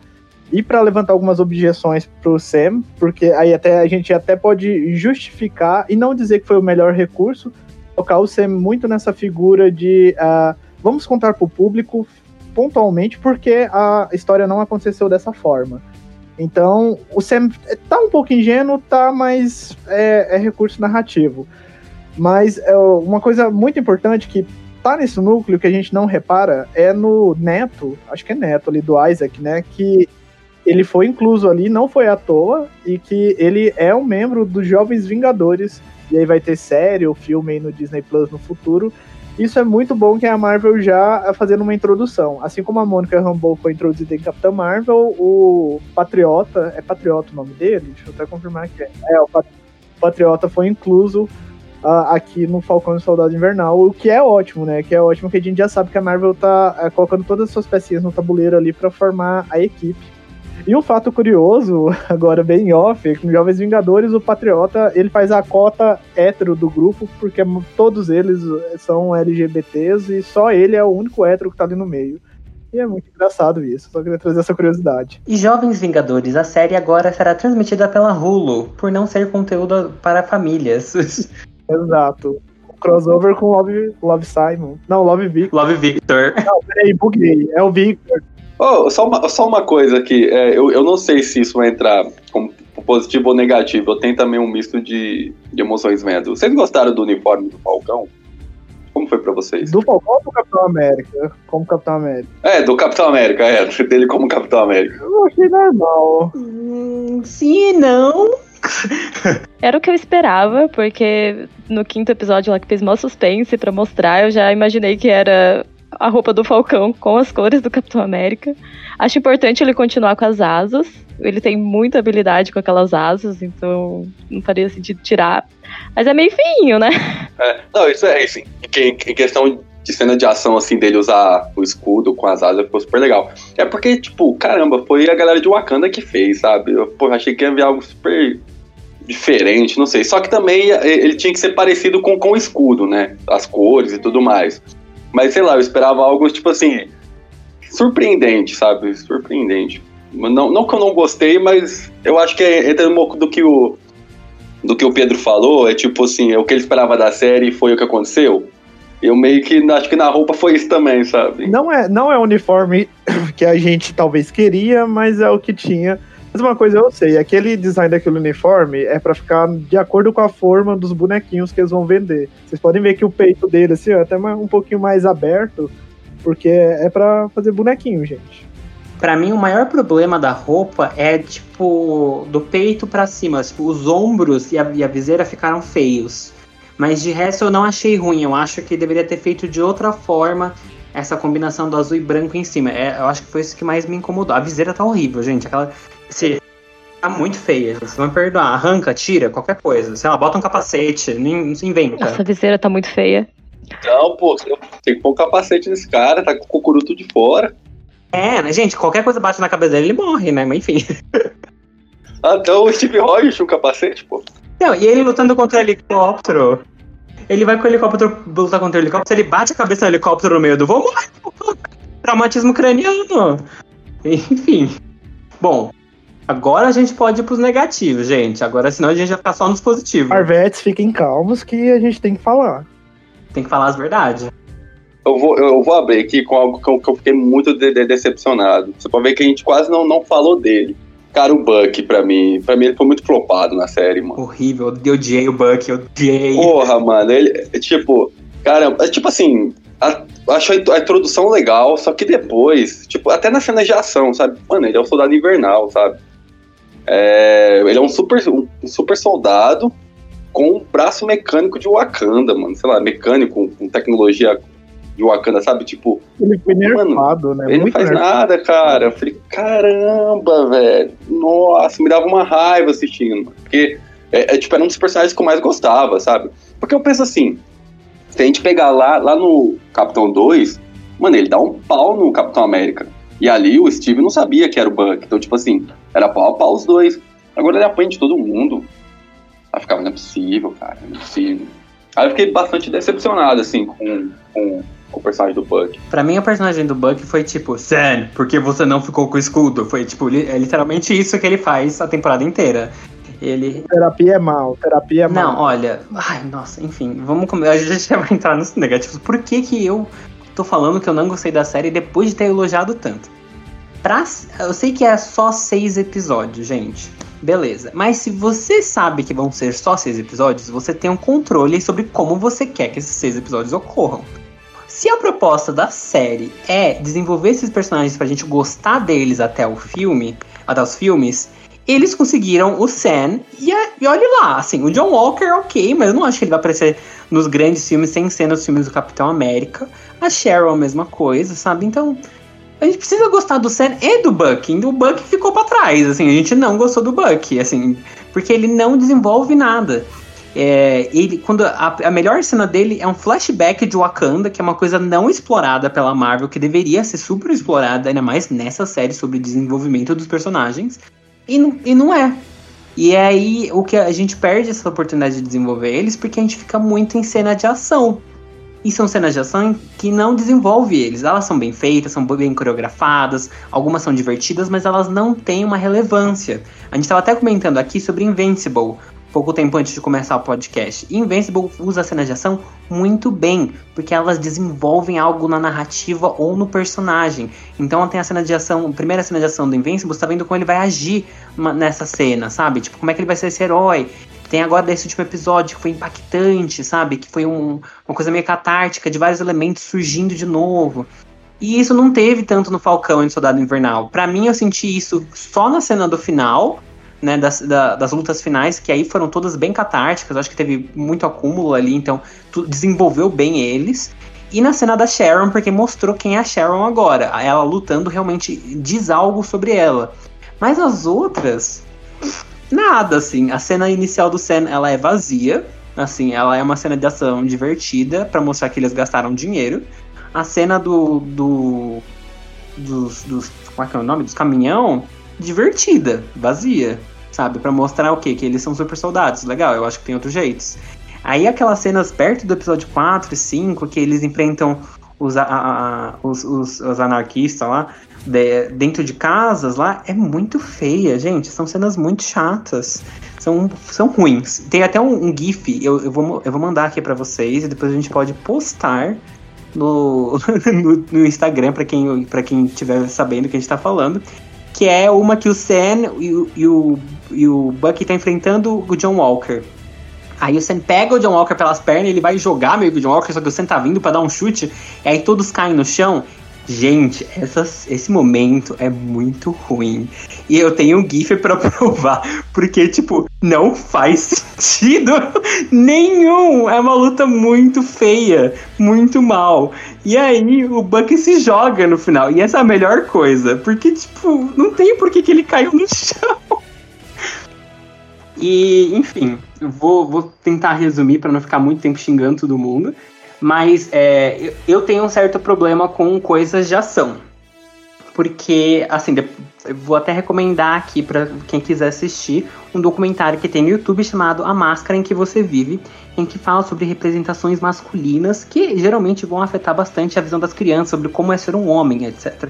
e para levantar algumas objeções pro Sam, porque aí até a gente até pode justificar e não dizer que foi o melhor recurso, colocar o Sam muito nessa figura de uh, vamos contar pro público pontualmente porque a história não aconteceu dessa forma. Então, o Sam tá um pouco ingênuo, tá, mas é, é recurso narrativo. Mas é uma coisa muito importante que tá nesse núcleo que a gente não repara é no Neto, acho que é Neto ali do Isaac, né? Que ele foi incluso ali, não foi à toa, e que ele é um membro dos Jovens Vingadores. E aí vai ter série ou filme aí no Disney Plus no futuro. Isso é muito bom que a Marvel já fazendo uma introdução. Assim como a Mônica Rambeau foi introduzida em Capitã Marvel, o Patriota, é Patriota o nome dele? Deixa eu até confirmar que é. É, o Patriota foi incluso uh, aqui no Falcão e Soldado Invernal, o que é ótimo, né? Que é ótimo que a gente já sabe que a Marvel tá uh, colocando todas as suas pecinhas no tabuleiro ali para formar a equipe. E um fato curioso, <laughs> agora bem off, é que no Jovens Vingadores o Patriota ele faz a cota hétero do grupo, porque todos eles são LGBTs e só ele é o único hétero que tá ali no meio. E é muito engraçado isso, só queria trazer essa curiosidade. E Jovens Vingadores, a série agora será transmitida pela Hulu, por não ser conteúdo para famílias. <laughs> Exato. Crossover com Love, Love Simon. Não, Love Victor. Love Victor. Não, peraí, buguei. É o Victor. Oh, só, uma, só uma coisa aqui, é, eu, eu não sei se isso vai entrar como positivo ou negativo, eu tenho também um misto de, de emoções vendo. Vocês gostaram do uniforme do Falcão? Como foi pra vocês? Do Falcão ou do Capitão América? Como Capitão América? É, do Capitão América, é, <laughs> dele como Capitão América. Eu achei normal. Hum, sim e não. <laughs> Era o que eu esperava, porque no quinto episódio lá que fez mó suspense para mostrar, eu já imaginei que era a roupa do Falcão com as cores do Capitão América. Acho importante ele continuar com as asas. Ele tem muita habilidade com aquelas asas, então não faria sentido tirar. Mas é meio feinho, né? <laughs> É, não, isso é assim. Em, questão de cena de ação, assim, dele usar o escudo com as asas, ficou super legal. É porque, tipo, caramba, foi a galera de Wakanda que fez, sabe? Eu pô, achei que ia ver algo super diferente, não sei. Só que também ele tinha que ser parecido com, com o escudo, né? As cores e tudo mais. Mas sei lá, eu esperava algo tipo assim. Surpreendente, sabe? Surpreendente. Não, não que eu não gostei, mas eu acho que é, entra um pouco do que o. Do que o Pedro falou, é tipo assim, é o que ele esperava da série foi o que aconteceu. Eu meio que acho que na roupa foi isso também, sabe? Não é, não é o uniforme <coughs> que a gente talvez queria, mas é o que tinha. Mas uma coisa eu sei, aquele design daquele uniforme é para ficar de acordo com a forma dos bonequinhos que eles vão vender. Vocês podem ver que o peito dele, assim, ó, é até um pouquinho mais aberto, porque é para fazer bonequinho, gente. Para mim, o maior problema da roupa é, tipo, do peito para cima. Tipo, os ombros e a, e a viseira ficaram feios. Mas de resto eu não achei ruim. Eu acho que deveria ter feito de outra forma essa combinação do azul e branco em cima. É, eu acho que foi isso que mais me incomodou. A viseira tá horrível, gente. Aquela se tá muito feia, vocês vão perdoar. Arranca, tira, qualquer coisa. Sei lá, bota um capacete, não se inventa. Nossa, a viseira tá muito feia. Não, pô, tem que pôr um capacete nesse cara, tá com o cocuruto de fora. É, né, gente? Qualquer coisa bate na cabeça dele, ele morre, né? Mas enfim. Ah, então o Steve Rogers um capacete, pô. Não, e ele lutando contra o helicóptero. Ele vai com o helicóptero lutar contra o helicóptero, ele bate a cabeça no helicóptero no meio do voo, morre. Traumatismo craniano. Enfim. Bom, Agora a gente pode ir pros negativos, gente. Agora, senão a gente vai ficar só nos positivos. Marvetes, fiquem calmos que a gente tem que falar. Tem que falar as verdades. Eu vou, eu vou abrir aqui com algo que eu, que eu fiquei muito de- de- decepcionado. Você pode ver que a gente quase não, não falou dele. Cara, o Buck, pra mim, pra mim ele foi muito flopado na série, mano. Horrível. Eu odiei o Buck, eu odiei. Porra, mano, ele, tipo, cara, é tipo assim, a, acho a, a introdução legal, só que depois, tipo, até nas cenas de ação, sabe? Mano, ele é um soldado invernal, sabe? É, ele é um super, um, super soldado com um braço mecânico de Wakanda, mano. Sei lá, mecânico, com, tecnologia de Wakanda, sabe? Tipo, Ele foi nerfado, né? ele não faz nerfado. nada, cara. Eu falei, caramba, velho. Nossa, me dava uma raiva assistindo. mano. Porque, é, é, tipo, era um dos personagens que eu mais gostava, sabe? Porque eu penso assim, se a gente pegar lá, lá no Capitão 2, mano, ele dá um pau no Capitão América. E ali o Steve não sabia que era o Buck. Então, tipo assim, era pau a pau os dois. Agora ele apanha de todo mundo. Aí ficava, não é possível, cara, não é possível. Aí eu fiquei bastante decepcionado, assim, com, com o personagem do Buck. Pra mim, o personagem do Buck foi tipo, Sam, por que você não ficou com o escudo? Foi tipo, li- é literalmente isso que ele faz a temporada inteira. Ele. Terapia é mal, terapia é mal. Não, olha. Ai, nossa, enfim, vamos começar. A gente já vai entrar nos negativos. Por que, que eu tô falando que eu não gostei da série depois de ter elogiado tanto? Pra, eu sei que é só seis episódios, gente. Beleza. Mas se você sabe que vão ser só seis episódios, você tem um controle sobre como você quer que esses seis episódios ocorram. Se a proposta da série é desenvolver esses personagens pra gente gostar deles até o filme, até os filmes, eles conseguiram o Sam e, a- e olhe lá, assim, o John Walker, ok, mas eu não acho que ele vai aparecer nos grandes filmes sem ser nos filmes do Capitão América. A Cheryl, a mesma coisa, sabe? Então, a gente precisa gostar do Sam e do Buck. O Buck ficou pra trás, assim, a gente não gostou do Buck, assim, porque ele não desenvolve nada. É, ele, quando a, a melhor cena dele é um flashback de Wakanda, que é uma coisa não explorada pela Marvel, que deveria ser super explorada, ainda mais nessa série sobre desenvolvimento dos personagens, e, não- e não é. E é aí o que a gente perde essa oportunidade de desenvolver eles, porque a gente fica muito em cena de ação. E são cenas de ação que não desenvolve eles. Elas são bem feitas, são bem coreografadas, algumas são divertidas, mas elas não têm uma relevância. A gente estava até comentando aqui sobre Invincible, pouco tempo antes de começar o podcast. E Invincible usa as cenas de ação muito bem, porque elas desenvolvem algo na narrativa ou no personagem. Então tem a cena de ação, a primeira cena de ação do Invincible, você tá vendo como ele vai agir nessa cena, sabe? Tipo, como é que ele vai ser esse herói. Tem agora desse último episódio que foi impactante, sabe? Que foi um- uma coisa meio catártica, de vários elementos surgindo de novo. E isso não teve tanto no Falcão e no Soldado Invernal. Pra mim, eu senti isso só na cena do final, né? Das, da- das lutas finais, que aí foram todas bem catárticas. Acho que teve muito acúmulo ali, então tu- desenvolveu bem eles. E na cena da Sharon, porque mostrou quem é a Sharon agora. Ela lutando realmente diz algo sobre ela. Mas as outras, nada, assim. A cena inicial do Sam, ela é vazia. Assim, ela é uma cena de ação divertida pra mostrar que eles gastaram dinheiro. A cena do. do dos, dos. Como é que é o nome? Dos caminhão. Divertida, vazia. Sabe? Pra mostrar o quê? Que eles são super soldados. Legal, eu acho que tem outros jeitos. Aí aquelas cenas perto do episódio 4 e 5, que eles enfrentam os, a- a- os, os- os anarquistas lá, de- dentro de casas lá, é muito feia, gente. São cenas muito chatas. São, são ruins. Tem até um, um GIF, eu, eu, vou, eu vou mandar aqui pra vocês e depois a gente pode postar no, <laughs> no, no Instagram pra quem, pra quem estiver sabendo o que a gente tá falando. Que é uma que o Sam e, o- e o, e o Bucky tá enfrentando o John Walker. Aí o Sam pega o John Walker pelas pernas, ele vai jogar meio que o John Walker, só que o Sam tá vindo pra dar um chute, e aí todos caem no chão. Gente, essas- esse momento é muito ruim. E eu tenho um GIF pra provar, porque, tipo, não faz <laughs> sentido nenhum. É uma luta muito feia, muito mal. E aí o Bucky se joga no final. E essa é a melhor coisa, porque, tipo, não tem por que ele caiu no <laughs> chão. E, enfim, vou, vou tentar resumir pra não ficar muito tempo xingando todo mundo. Mas é, eu- tenho um certo problema com coisas de ação. Porque, assim, vou até recomendar aqui pra quem quiser assistir um documentário que tem no YouTube chamado A Máscara em que Você Vive, em que fala sobre representações masculinas que geralmente vão afetar bastante a visão das crianças sobre como é ser um homem, etc.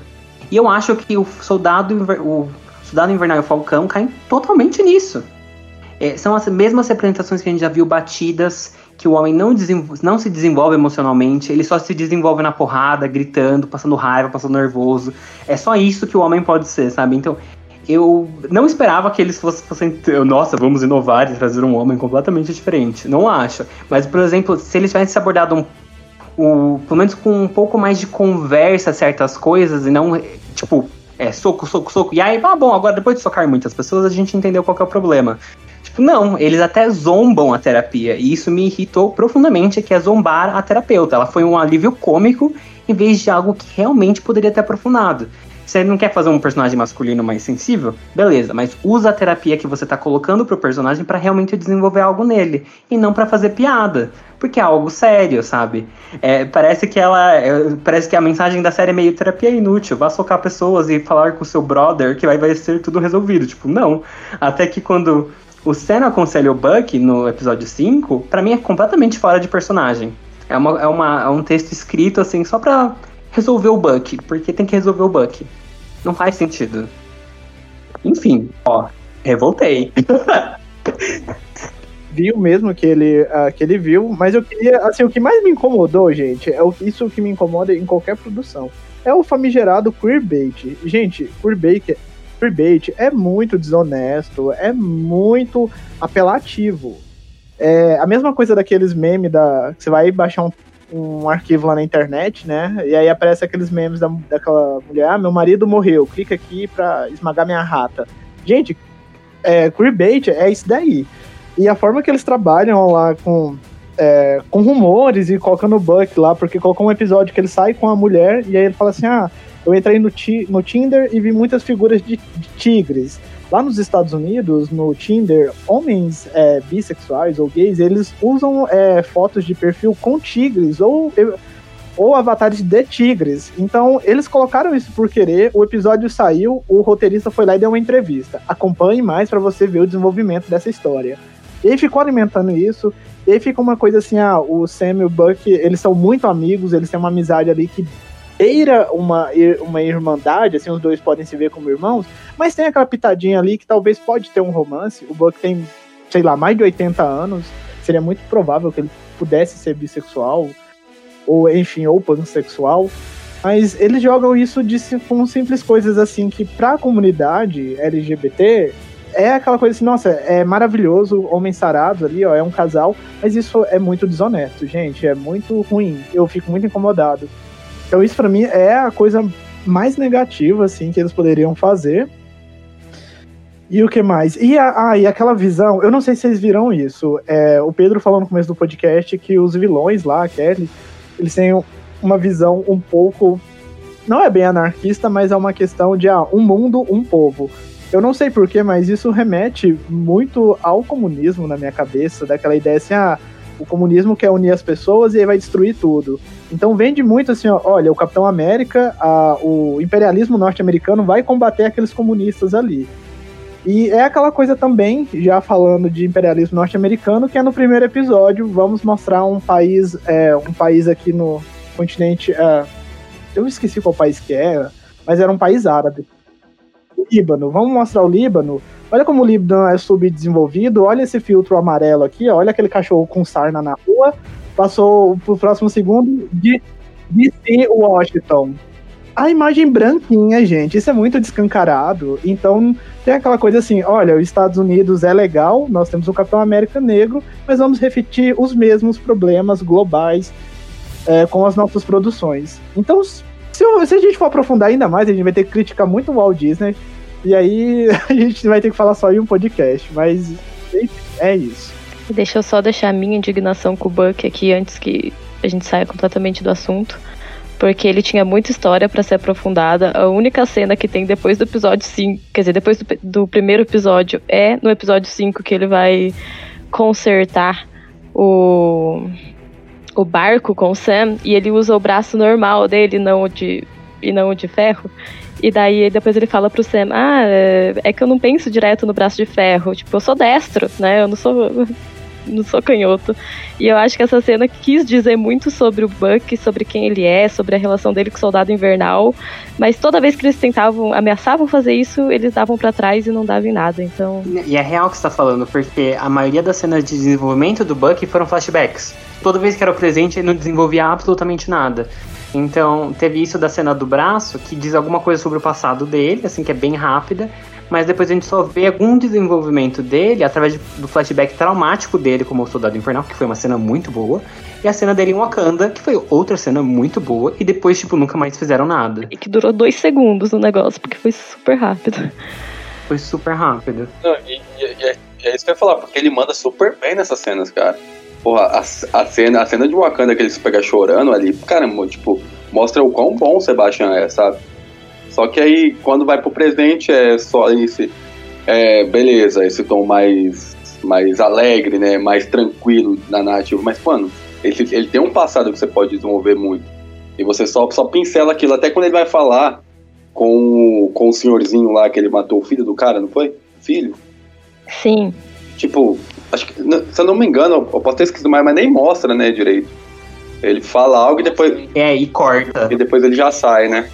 E eu acho que o soldado, o Soldado Invernal e Falcão caem totalmente nisso. É, são as mesmas representações que a gente já viu batidas, que o homem não, não se desenvolve emocionalmente, ele só se desenvolve na porrada, gritando, passando raiva, passando nervoso. É só isso que o homem pode ser, sabe? Então, eu não esperava que eles fossem, fossem nossa, vamos inovar e trazer um homem completamente diferente. Não acho. Mas, por exemplo, se eles tivessem abordado um, um, pelo menos com um pouco mais de conversa certas coisas e não, tipo, é, soco, soco, soco. E aí, ah, bom, agora depois de socar muitas pessoas, a gente entendeu qual é o problema. Tipo, não, eles até zombam a terapia. E isso me irritou profundamente, que é zombar a terapeuta. Ela foi um alívio cômico em vez de algo que realmente poderia ter aprofundado. Você não quer fazer um personagem masculino mais sensível? Beleza, mas usa a terapia que você tá colocando pro personagem para realmente desenvolver algo nele. E não para fazer piada. Porque é algo sério, sabe? É, parece que ela. É, parece que a mensagem da série é meio terapia inútil. Vá socar pessoas e falar com seu brother que vai, vai ser tudo resolvido. Tipo, não. Até que quando o Sam aconselha o Buck no episódio 5, para mim é completamente fora de personagem. É, uma, é, uma, é um texto escrito assim só pra resolver o Buck, porque tem que resolver o Buck. Não faz sentido. Enfim, ó, revoltei. <laughs> viu mesmo que ele, uh, que ele viu, mas eu queria, assim, o que mais me incomodou, gente, é o, isso que me incomoda em qualquer produção. É o famigerado queerbait. Gente, queerbait, queerbait é muito desonesto, é muito apelativo. É a mesma coisa daqueles memes da. Você vai baixar um um arquivo lá na internet, né? E aí aparece aqueles memes da, daquela mulher, ah, meu marido morreu, clica aqui pra esmagar minha rata. Gente, é, queerbait é isso daí. E a forma que eles trabalham lá com, é, com rumores e colocando o Buck lá, porque colocou um episódio que ele sai com a mulher e aí ele fala assim, ah, eu entrei no, no Tinder e vi muitas figuras de, de tigres. Lá nos Estados Unidos, no Tinder, homens é, bissexuais ou gays, eles usam é, fotos de perfil com tigres ou, ou avatares de tigres. Então, eles colocaram isso por querer, o episódio saiu, o roteirista foi lá e deu uma entrevista. Acompanhe mais para você ver o desenvolvimento dessa história. E aí ficou alimentando isso, e aí fica uma coisa assim, ah, o Sam e o Buck, eles são muito amigos, eles têm uma amizade ali que beira uma, uma irmandade, assim, os dois podem se ver como irmãos, mas tem aquela pitadinha ali que talvez pode ter um romance. O Buck tem, sei lá, mais de 80 anos, seria muito provável que ele pudesse ser bissexual, ou enfim, ou pansexual. Mas eles jogam isso de, com simples coisas assim que pra comunidade LGBT é aquela coisa assim, nossa, é maravilhoso, homem sarado ali, ó, é um casal, mas isso é muito desonesto, gente, é muito ruim. Eu fico muito incomodado. Então isso para mim é a coisa mais negativa assim que eles poderiam fazer. E o que mais? E, a, ah, e aquela visão, eu não sei se vocês viram isso. É, o Pedro falou no começo do podcast que os vilões lá, Kelly, eles têm uma visão um pouco. Não é bem anarquista, mas é uma questão de ah, um mundo, um povo. Eu não sei porquê, mas isso remete muito ao comunismo na minha cabeça, daquela ideia assim, ah, o comunismo quer unir as pessoas e aí vai destruir tudo. Então vende muito assim, ó, olha, o Capitão América, a, o imperialismo norte-americano vai combater aqueles comunistas ali. E é aquela coisa também, já falando de imperialismo norte-americano, que é no primeiro episódio, vamos mostrar um país, é, um país aqui no continente, é, eu esqueci qual país que era, mas era um país árabe. Líbano, vamos mostrar o Líbano, Olha como o Líbano é subdesenvolvido, olha esse filtro amarelo aqui, olha aquele cachorro com sarna na rua, passou pro próximo segundo de DC Washington. A imagem branquinha, gente, isso é muito descancarado. Então tem aquela coisa assim: olha, os Estados Unidos é legal, nós temos o Capitão América negro, mas vamos repetir os mesmos problemas globais é, com as nossas produções. Então, se, se, a gente for aprofundar ainda mais, a gente vai ter que criticar muito o Walt Disney e aí <laughs> a gente vai ter que falar só em um podcast, mas é isso. Deixa eu só deixar a minha indignação com o Buck aqui antes que a gente saia completamente do assunto. Porque ele tinha muita história para ser aprofundada. A única cena que tem depois do episódio 5, quer dizer, depois do, do primeiro episódio, é no episódio 5 que ele vai consertar o, o barco com o Sam e ele usa o braço normal dele, não o de, e não o de ferro. E daí depois ele fala pro Sam, ah, é que eu não penso direto no braço de ferro. Tipo, eu sou destro, né? Eu não sou. <laughs> não sou canhoto. E eu acho que essa cena quis dizer muito sobre o Buck, sobre quem ele é, sobre a relação dele com o Soldado Invernal. Mas toda vez que eles tentavam, ameaçavam fazer isso, eles davam para trás e não davam em nada. Então. E é real que você tá falando, porque a maioria das cenas de desenvolvimento do Buck foram flashbacks. Toda vez que era o presente, ele não desenvolvia absolutamente nada. Então, teve isso da cena do braço, que diz alguma coisa sobre o passado dele, assim, que é bem rápida, mas depois a gente só vê algum desenvolvimento dele através de, do flashback traumático dele como o Soldado Infernal, que foi uma cena muito boa, e a cena dele em Wakanda, que foi outra cena muito boa, e depois, tipo, nunca mais fizeram nada. E que durou dois segundos o negócio, porque foi super rápido. Foi super rápido. Não, e, e, e é, é isso que eu ia falar, porque ele manda super bem nessas cenas, cara. Porra, a, a, cena, a cena de Wakanda que ele se pega chorando ali, cara, tipo, mostra o quão bom o Sebastian é, sabe? Só que aí, quando vai pro presente, é só esse. É, beleza, esse tom mais, mais alegre, né? Mais tranquilo na narrativa. Mas, mano, ele, ele tem um passado que você pode desenvolver muito. E você só, só pincela aquilo. Até quando ele vai falar com, com o senhorzinho lá que ele matou o filho do cara, não foi? Filho? Sim. Tipo, acho que, se eu não me engano, eu posso ter esquecido mais, mas nem mostra, né, direito. Ele fala algo e depois. É, e corta. E depois ele já sai, né?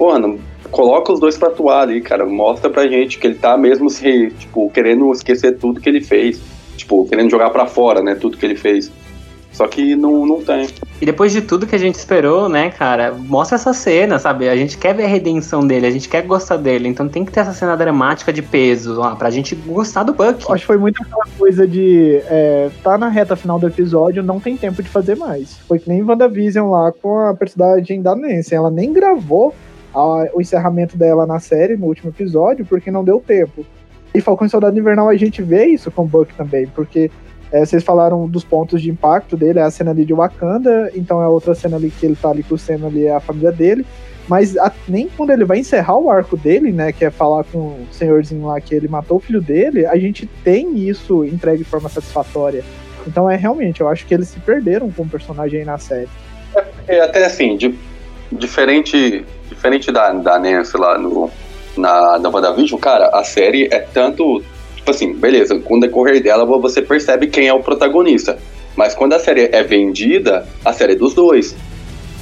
Não, coloca os dois pra atuar ali, cara. Mostra pra gente que ele tá mesmo se, tipo, querendo esquecer tudo que ele fez. Tipo, querendo jogar pra fora, né? Tudo que ele fez. Só que não, não tem. E depois de tudo que a gente esperou, né, cara, mostra essa cena, sabe? A gente quer ver a redenção dele, a gente quer gostar dele, então tem que ter essa cena dramática de peso, ó, pra gente gostar do Buck. Acho que foi muito aquela coisa de é, tá na reta final do episódio, não tem tempo de fazer mais. Foi que nem WandaVision lá com a personagem da Nancy, ela nem gravou a, o encerramento dela na série, no último episódio, porque não deu tempo. E Falcão e Soldado Invernal a gente vê isso com o Buck também, porque é, vocês falaram dos pontos de impacto dele, é a cena ali de Wakanda, então é outra cena ali que ele tá ali com o Senna ali, é a família dele. Mas a, nem quando ele vai encerrar o arco dele, né, que é falar com o senhorzinho lá que ele matou o filho dele, a gente tem isso entregue de forma satisfatória. Então é realmente, eu acho que eles se perderam com o personagem aí na série. É, até assim, de, diferente, diferente da, da Nancy lá no, na, na WandaVision, cara, a série é tanto assim, beleza, com o decorrer dela você percebe quem é o protagonista. Mas quando a série é vendida, a série é dos dois.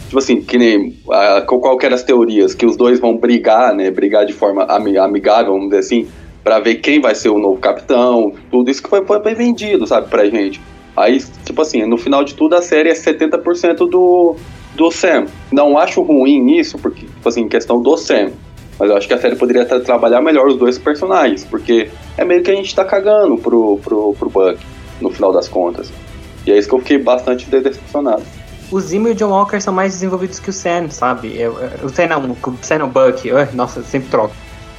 Tipo assim, que nem a, qualquer as teorias, que os dois vão brigar, né? Brigar de forma amigável, vamos dizer assim, para ver quem vai ser o novo capitão, tudo isso que foi, foi vendido, sabe, pra gente. Aí, tipo assim, no final de tudo a série é 70% do, do Sam. Não acho ruim isso, porque, tipo assim, questão do Sam. Mas eu acho que a série poderia trabalhar melhor os dois personagens, porque é meio que a gente tá cagando pro, pro, pro Buck, no final das contas. E é isso que eu fiquei bastante decepcionado. O Zimo e o John Walker são mais desenvolvidos que o Sam, sabe? Eu, eu, o Sam não, o Sam não, o Buck. Eu, nossa, sempre troco.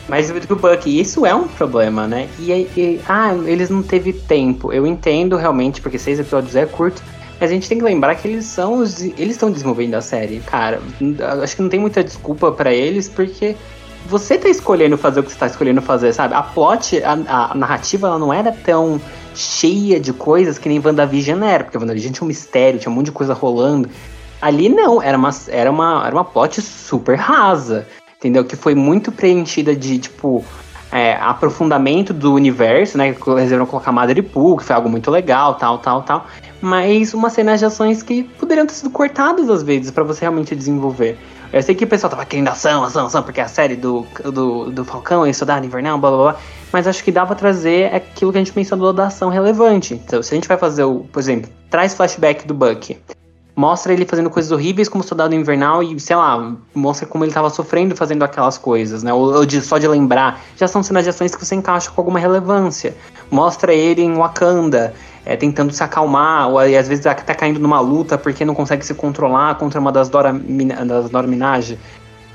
Mais desenvolvido que o Buck. E isso é um problema, né? E, e, ah, eles não teve tempo. Eu entendo realmente, porque seis episódios é curto. Mas a gente tem que lembrar que eles são os. Eles estão desenvolvendo a série, cara. Acho que não tem muita desculpa para eles, porque você tá escolhendo fazer o que você tá escolhendo fazer, sabe? A plot, a, a narrativa, ela não era tão cheia de coisas que nem WandaVision era, porque WandaVision tinha um mistério, tinha um monte de coisa rolando. Ali não, era uma, era uma, era uma plot super rasa, entendeu? Que foi muito preenchida de, tipo, é, aprofundamento do universo, né? Resolveram colocar Madripoor, que foi algo muito legal, tal, tal, tal. Mas umas cenas de ações que poderiam ter sido cortadas às vezes para você realmente desenvolver. Eu sei que o pessoal tava querendo ação, ação, ação, porque é a série do, do, do Falcão e Soldado Invernal, blá blá blá. Mas acho que dá pra trazer aquilo que a gente mencionou da ação relevante. Então, se a gente vai fazer o, por exemplo, traz flashback do Bucky. Mostra ele fazendo coisas horríveis como Soldado Invernal e, sei lá, mostra como ele tava sofrendo fazendo aquelas coisas, né? Ou, ou de, só de lembrar. Já são cenas de ações que você encaixa com alguma relevância. Mostra ele em Wakanda, é, tentando se acalmar, ou às vezes até caindo numa luta porque não consegue se controlar contra uma das Dora, das Dora Minaj.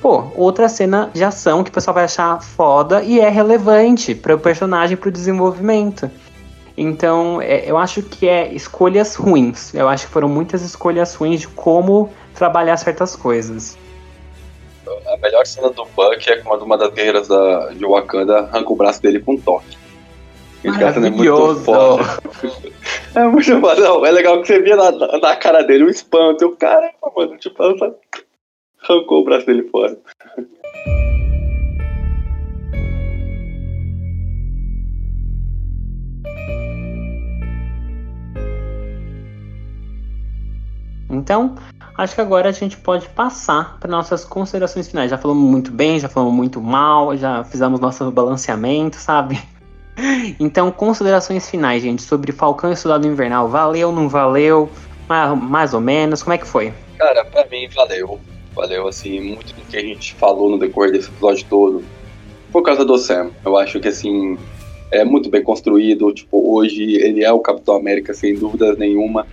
Pô, outra cena de ação que o pessoal vai achar foda e é relevante para o personagem, para o desenvolvimento. Então, é, eu acho que é escolhas ruins. Eu acho que foram muitas escolhas ruins de como trabalhar certas coisas. A melhor cena do Buck é quando uma das guerreiras da, de Wakanda arranca o braço dele com um toque. Maravilhoso. É muito foda. <laughs> É muito bom. Não, é legal que você via na, na cara dele o um espanto. o cara, mano, tipo, ela arrancou o braço dele fora. Então, acho que agora a gente pode passar para nossas considerações finais. Já falamos muito bem, já falamos muito mal, já fizemos nosso balanceamento, sabe? Então, considerações finais, gente, sobre Falcão e Soldado Invernal. Valeu, não valeu? Mais ou menos, como é que foi? Cara, pra mim valeu. Valeu, assim, muito do que a gente falou no decorrer desse episódio todo. Por causa do Sam. Eu acho que, assim, é muito bem construído. Tipo, hoje ele é o Capitão América, sem dúvida nenhuma.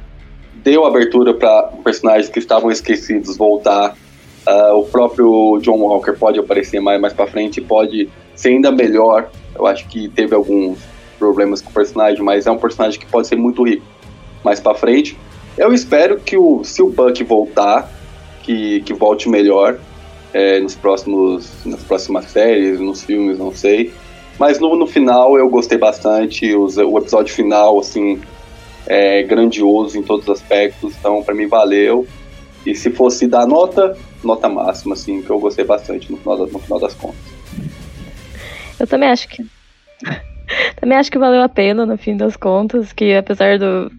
Deu abertura para personagens que estavam esquecidos voltar. Uh, o próprio John Walker pode aparecer mais, mais pra frente, pode ser ainda melhor. Eu acho que teve alguns problemas com o personagem, mas é um personagem que pode ser muito rico mais pra frente. Eu espero que o, se o Buck voltar, que, que volte melhor é, nos próximos, nas próximas séries, nos filmes, não sei. Mas no, no final eu gostei bastante. Os, o episódio final, assim, é grandioso em todos os aspectos. Então, para mim, valeu. E se fosse dar nota, nota máxima, assim, que eu gostei bastante no final, no final das contas. Eu também acho que. <laughs> também acho que valeu a pena, no fim das contas, que apesar do,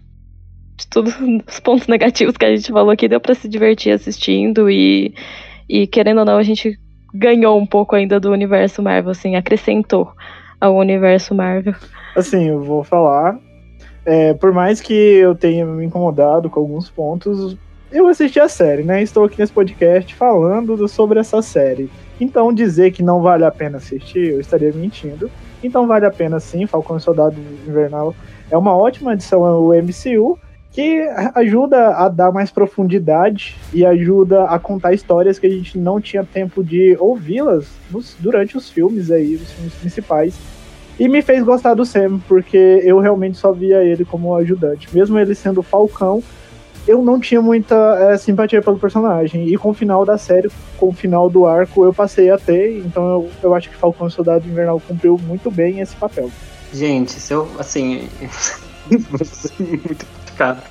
de todos <laughs> os pontos negativos que a gente falou aqui, deu para se divertir assistindo e, e, querendo ou não, a gente ganhou um pouco ainda do universo Marvel, assim, acrescentou ao universo Marvel. Assim, eu vou falar. É, por mais que eu tenha me incomodado com alguns pontos, eu assisti a série, né? Estou aqui nesse podcast falando sobre essa série. Então, dizer que não vale a pena assistir, eu estaria mentindo. Então, vale a pena sim. Falcão e Soldado Invernal é uma ótima adição ao MCU que ajuda a dar mais profundidade e ajuda a contar histórias que a gente não tinha tempo de ouvi-las durante os filmes aí, os filmes principais. E me fez gostar do Sam, porque eu realmente só via ele como ajudante. Mesmo ele sendo Falcão, eu não tinha muita é, simpatia pelo personagem. E com o final da série, com o final do arco, eu passei a ter. Então eu, eu acho que Falcão e Soldado Invernal cumpriu muito bem esse papel. Gente, se eu, assim. <laughs> muito cara.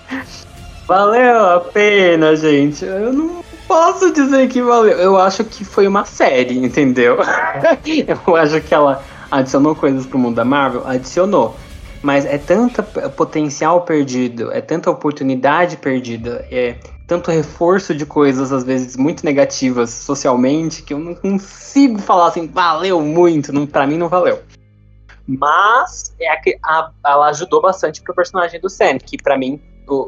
Valeu a pena, gente. Eu não posso dizer que valeu. Eu acho que foi uma série, entendeu? <laughs> eu acho que ela adicionou coisas pro mundo da Marvel, adicionou. Mas é tanto potencial perdido, é tanta oportunidade perdida, é tanto reforço de coisas, às vezes, muito negativas socialmente, que eu não consigo falar assim, valeu muito. Não, pra mim não valeu. Mas é a, a, ela ajudou bastante pro personagem do Sam, que para mim.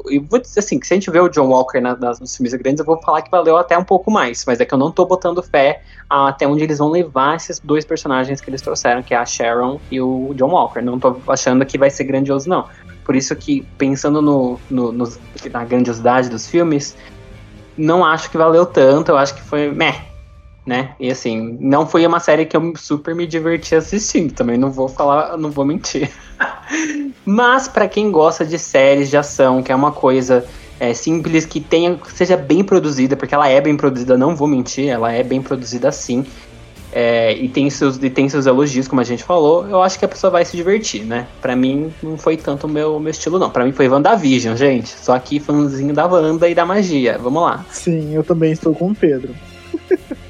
E vou dizer assim, que se a gente vê o John Walker na, nas, nos filmes grandes, eu vou falar que valeu até um pouco mais. Mas é que eu não tô botando fé até onde eles vão levar esses dois personagens que eles trouxeram, que é a Sharon e o John Walker. Não tô achando que vai ser grandioso, não. Por isso que, pensando no, no, no na grandiosidade dos filmes, não acho que valeu tanto. Eu acho que foi meh né? E assim, não foi uma série que eu super me diverti assistindo, também não vou falar, não vou mentir. <laughs> Mas para quem gosta de séries de ação, que é uma coisa é, simples, que tenha, seja bem produzida, porque ela é bem produzida, não vou mentir, ela é bem produzida sim. É, e, tem seus, e tem seus elogios, como a gente falou, eu acho que a pessoa vai se divertir, né? Pra mim, não foi tanto o meu, meu estilo, não. Pra mim foi WandaVision, gente. Só aqui fãzinho da Wanda e da magia. Vamos lá. Sim, eu também estou com o Pedro. <laughs>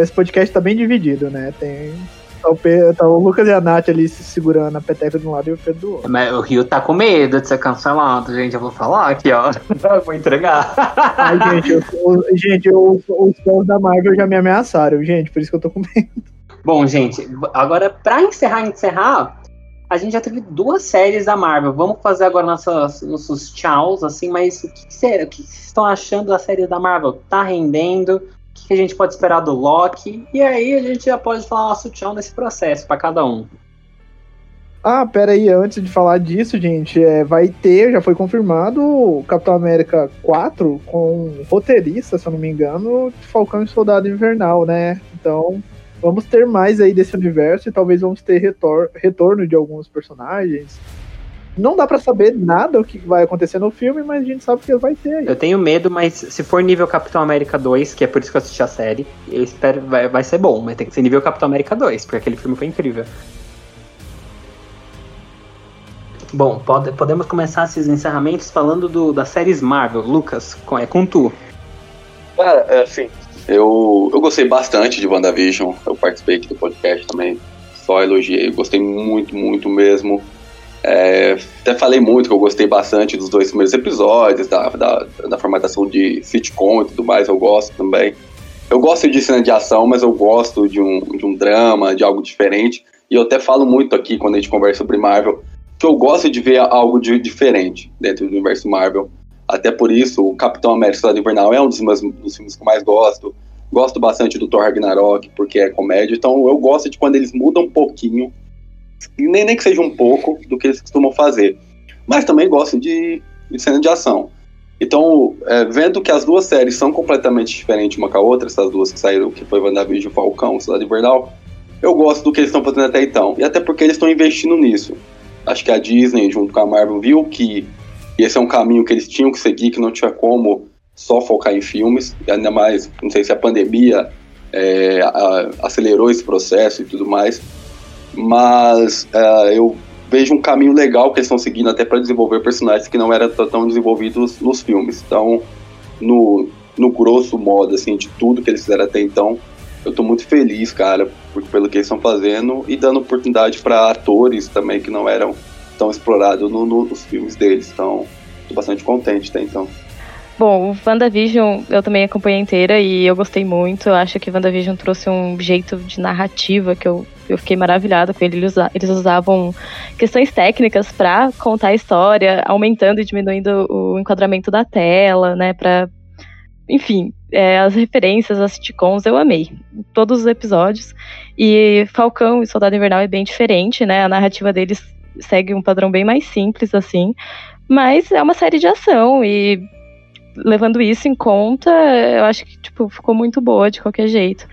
Esse podcast tá bem dividido, né? Tem. Tá o, Pedro, tá o Lucas e a Nath ali se segurando a peteca de um lado e o Pedro do outro. Mas o Rio tá com medo de ser cancelado, gente. Eu vou falar aqui, ó. <laughs> vou entregar. Ai, gente, eu, gente eu, os fãs da Marvel já me ameaçaram, gente. Por isso que eu tô com medo. Bom, gente, agora pra encerrar, encerrar, a gente já teve duas séries da Marvel. Vamos fazer agora nossas, nossos tchauz, assim, mas o que, será, o que vocês estão achando da série da Marvel? Tá rendendo? Que a gente pode esperar do Loki. E aí a gente já pode falar nosso tchau nesse processo para cada um. Ah, pera aí, antes de falar disso, gente, é, vai ter, já foi confirmado Capitão América 4 com roteirista, se eu não me engano, Falcão e Soldado Invernal, né? Então, vamos ter mais aí desse universo e talvez vamos ter retor retorno de alguns personagens. Não dá para saber nada o que vai acontecer no filme, mas a gente sabe que vai ter. Aí. Eu tenho medo, mas se for nível Capitão América 2, que é por isso que eu assisti a série, eu espero vai, vai ser bom, mas tem que ser nível Capitão América 2, porque aquele filme foi incrível. Bom, pode, podemos começar esses encerramentos falando do, das séries Marvel. Lucas, com, é com tu. Cara, é assim, eu, eu gostei bastante de WandaVision, eu participei aqui do podcast também, só elogiei, gostei muito, muito mesmo. É, até falei muito que eu gostei bastante dos dois primeiros episódios, da, da, da, formatação de sitcom e tudo mais, eu gosto também. Eu gosto de cena de ação, mas eu gosto de um, de um drama, de algo diferente. E eu até falo muito aqui, quando a gente conversa sobre Marvel, que eu gosto de ver algo de diferente dentro do universo Marvel. Até por isso, o Capitão América Cidade Invernal é um dos meus dos filmes que eu mais gosto. Gosto bastante do Thor Ragnarok, porque é comédia. Então eu gosto de quando eles mudam um pouquinho nem, nem que seja um pouco do que eles costumam fazer. Mas também gosto de, de cena de ação. Então, é, vendo que as duas séries são completamente diferentes uma com a outra, essas duas que saíram, que foi WandaVision, Falcão, Cidade Invernal, eu gosto do que eles estão fazendo até então. E até porque eles estão investindo nisso. Acho que a Disney, junto com a Marvel, viu que esse é um caminho que eles tinham que seguir, que não tinha como só focar em filmes. E ainda mais, não sei se a pandemia é, a, acelerou esse processo e tudo mais mas uh, eu vejo um caminho legal que eles estão seguindo até para desenvolver personagens que não eram tão desenvolvidos nos filmes. Então, no, no grosso modo, assim, de tudo que eles fizeram até então, eu tô muito feliz, cara, por, pelo que eles estão fazendo e dando oportunidade para atores também que não eram tão explorados no, no, nos filmes deles. Então, tô bastante contente até então. Bom, o WandaVision eu também acompanhei inteira e eu gostei muito. Eu acho que o WandaVision trouxe um jeito de narrativa que eu, eu fiquei maravilhada com ele. Eles, eles usavam questões técnicas para contar a história, aumentando e diminuindo o enquadramento da tela, né? Pra, enfim, é, as referências às sitcoms eu amei. Todos os episódios. E Falcão e Soldado Invernal é bem diferente, né? A narrativa deles segue um padrão bem mais simples, assim. Mas é uma série de ação e levando isso em conta, eu acho que tipo, ficou muito boa de qualquer jeito.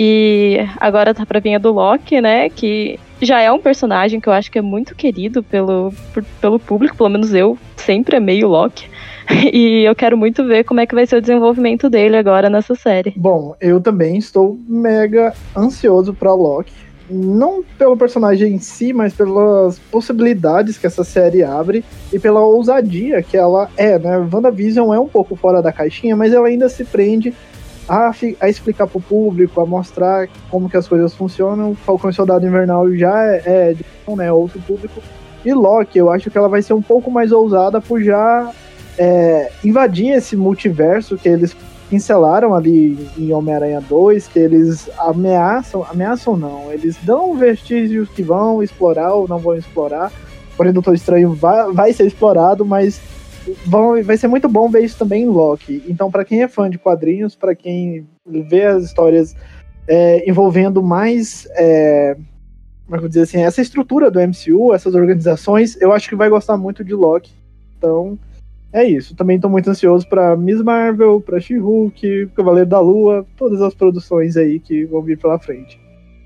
E agora tá pra vir a do Loki, né? Que já é um personagem que eu acho que é muito querido pelo, por, pelo público, pelo menos eu sempre amei o Loki. <laughs> E eu quero muito ver como é que vai ser o desenvolvimento dele agora nessa série. Bom, eu também estou mega ansioso pra Loki não pelo personagem em si, mas pelas possibilidades que essa série abre e pela ousadia que ela é, né? WandaVision é um pouco fora da caixinha, mas ela ainda se prende a, a explicar pro público, a mostrar como que as coisas funcionam. Falcão e Soldado Invernal já é, é né, outro público. E Loki, eu acho que ela vai ser um pouco mais ousada por já é, invadir esse multiverso que eles pincelaram ali em Homem-Aranha 2 que eles ameaçam, ameaçam não, eles dão vestígios que vão explorar ou não vão explorar. Porém, Doutor Estranho vai, vai ser explorado, mas vai ser muito bom ver isso também em Loki. Então, para quem é fã de quadrinhos, para quem vê as histórias é, envolvendo mais. É, como é que eu dizer assim, essa estrutura do MCU, essas organizações, eu acho que vai gostar muito de Loki. Então, é isso. Também estou muito ansioso para Miss Marvel, para She-Hulk, Cavaleiro da Lua, todas as produções aí que vão vir pela frente.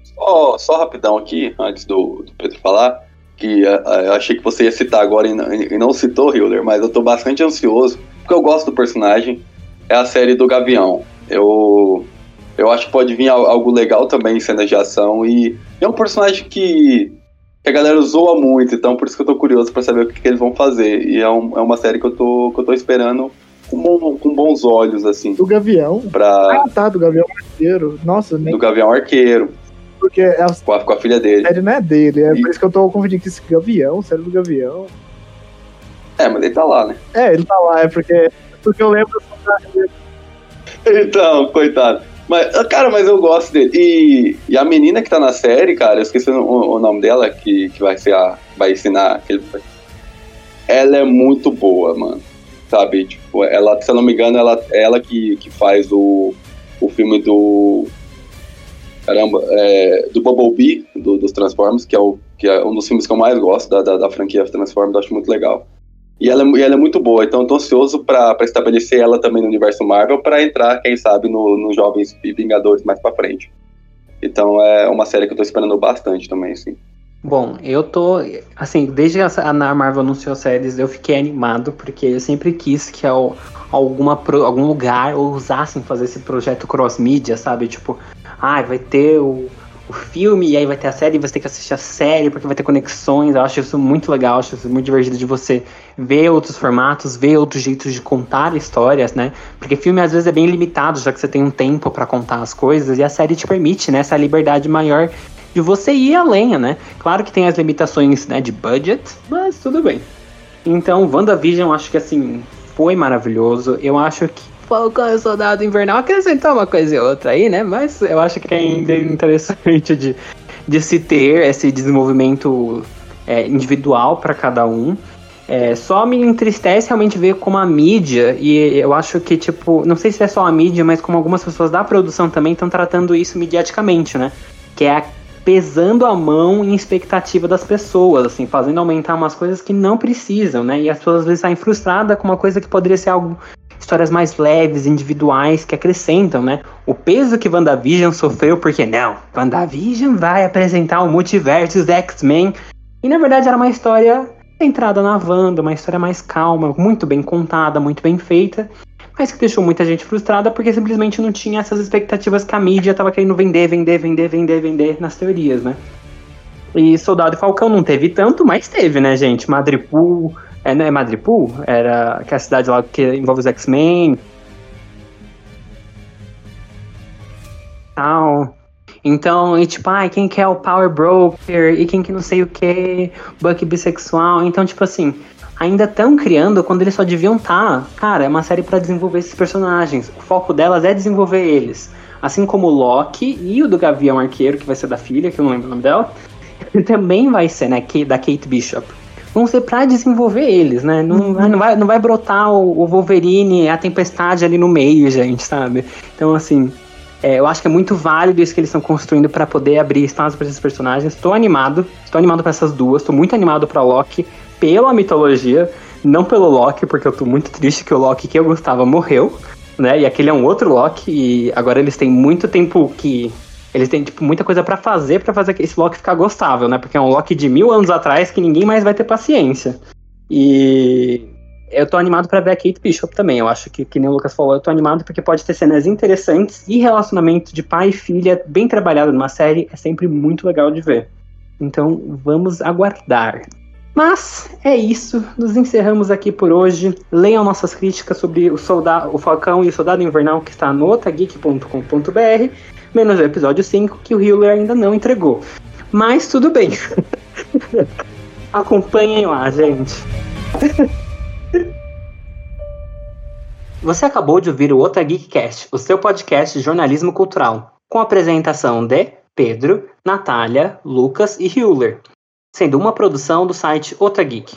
Só, só rapidão aqui, antes do, do Pedro falar, que uh, eu achei que você ia citar agora e não, e não citou, Hilder, mas eu estou bastante ansioso, porque eu gosto do personagem. É a série do Gavião. Eu, eu acho que pode vir algo legal também em cenas de ação e é um personagem que que a galera zoa muito, então por isso que eu tô curioso para saber o que, que, eles vão fazer. E é, um, é uma série que eu tô, que eu tô esperando com, bom, com bons olhos, assim. Do Gavião? Pra... Ah, tá, do Gavião Arqueiro. Nossa, nem... Do Gavião Arqueiro. Porque é com, a, com a filha dele. A série não é dele, é e... por isso que eu tô confundindo com esse Gavião, série do Gavião. É, mas ele tá lá, né? É, ele tá lá, é porque, porque eu lembro. Então, coitado. Mas, ah, cara, mas eu gosto dele. E, e a menina que tá na série, cara, eu esqueci o, o nome dela, que, que vai ser a. Vai ensinar aquele. Ela é muito boa, mano. Sabe? Tipo, ela, se eu não me engano, ela, é ela que, que faz o, o filme do. Caramba, é, do Bumblebee, do, dos Transformers, que é, o, que é um dos filmes que eu mais gosto da, da, da franquia Transformers, acho muito legal. E ela, e ela é muito boa, então eu tô ansioso para estabelecer ela também no universo Marvel para entrar, quem sabe, nos no Jovens Vingadores mais para frente. Então é uma série que eu tô esperando bastante também, sim. Bom, eu tô. Assim, desde que a Marvel anunciou séries, eu fiquei animado, porque eu sempre quis que alguma, algum lugar ousassem fazer esse projeto cross-mídia, sabe? Tipo, ah, vai ter o o filme, e aí vai ter a série, e você tem que assistir a série, porque vai ter conexões. Eu acho isso muito legal, acho isso muito divertido de você ver outros formatos, ver outros jeitos de contar histórias, né? Porque filme às vezes é bem limitado, já que você tem um tempo para contar as coisas, e a série te permite, né, essa liberdade maior de você ir além, né? Claro que tem as limitações né, de budget, mas tudo bem. Então, WandaVision, acho que assim, foi maravilhoso. Eu acho que Falcão e o Soldado Invernal acrescentou uma coisa e outra aí, né? Mas eu acho que é ainda interessante de, de se ter esse desenvolvimento é, individual para cada um. É, só me entristece realmente ver como a mídia, e eu acho que, tipo, não sei se é só a mídia, mas como algumas pessoas da produção também estão tratando isso mediaticamente, né? Que é pesando a mão em expectativa das pessoas, assim, fazendo aumentar umas coisas que não precisam, né? E as pessoas às vezes saem frustradas com uma coisa que poderia ser algo histórias mais leves, individuais, que acrescentam, né? O peso que WandaVision sofreu, porque não, WandaVision vai apresentar o multiverso dos X-Men. E na verdade era uma história centrada na Wanda, uma história mais calma, muito bem contada, muito bem feita, mas que deixou muita gente frustrada porque simplesmente não tinha essas expectativas que a mídia estava querendo vender, vender, vender, vender, vender nas teorias, né? E Soldado e Falcão não teve tanto, mas teve, né, gente? Madripoor, é, não é Madripoor? Era que a cidade lá que envolve os X-Men. Tal. Então, e tipo, ai, quem que é o Power Broker e quem que não sei o que, Buck bissexual. Então, tipo assim, ainda estão criando quando eles só deviam estar. Tá. Cara, é uma série para desenvolver esses personagens. O foco delas é desenvolver eles. Assim como o Loki e o do Gavião Arqueiro, que vai ser da filha, que eu não lembro o nome dela, <laughs> também vai ser, né, da Kate Bishop vão ser para desenvolver eles, né? Não, uhum. não, vai, não vai brotar o, o, Wolverine, a tempestade ali no meio, gente, sabe? Então, assim, é, eu acho que é muito válido isso que eles estão construindo para poder abrir espaço para esses personagens. Estou animado, estou animado para essas duas, estou muito animado para Loki pela mitologia, não pelo Loki, porque eu tô muito triste que o Loki que eu gostava morreu, né? E aquele é um outro Loki, e agora eles têm muito tempo que eles têm, tipo, muita coisa para fazer para fazer esse Loki ficar gostável, né? Porque é um Loki de mil anos atrás que ninguém mais vai ter paciência. E eu tô animado para ver a Kate Bishop também. Eu acho que, que nem o Lucas falou, eu tô animado porque pode ter cenas interessantes e relacionamento de pai e filha bem trabalhado numa série é sempre muito legal de ver. Então vamos aguardar. Mas é isso, nos encerramos aqui por hoje. Leiam nossas críticas sobre o, soldado, o Falcão e o Soldado Invernal que está no otageek.com.br menos o episódio 5, que o Hiller ainda não entregou. Mas tudo bem. <laughs> Acompanhem lá, gente. Você acabou de ouvir o Outra Geekcast, o seu podcast de jornalismo cultural, com a apresentação de Pedro, Natália, Lucas e Hewler, sendo uma produção do site Outra Geek.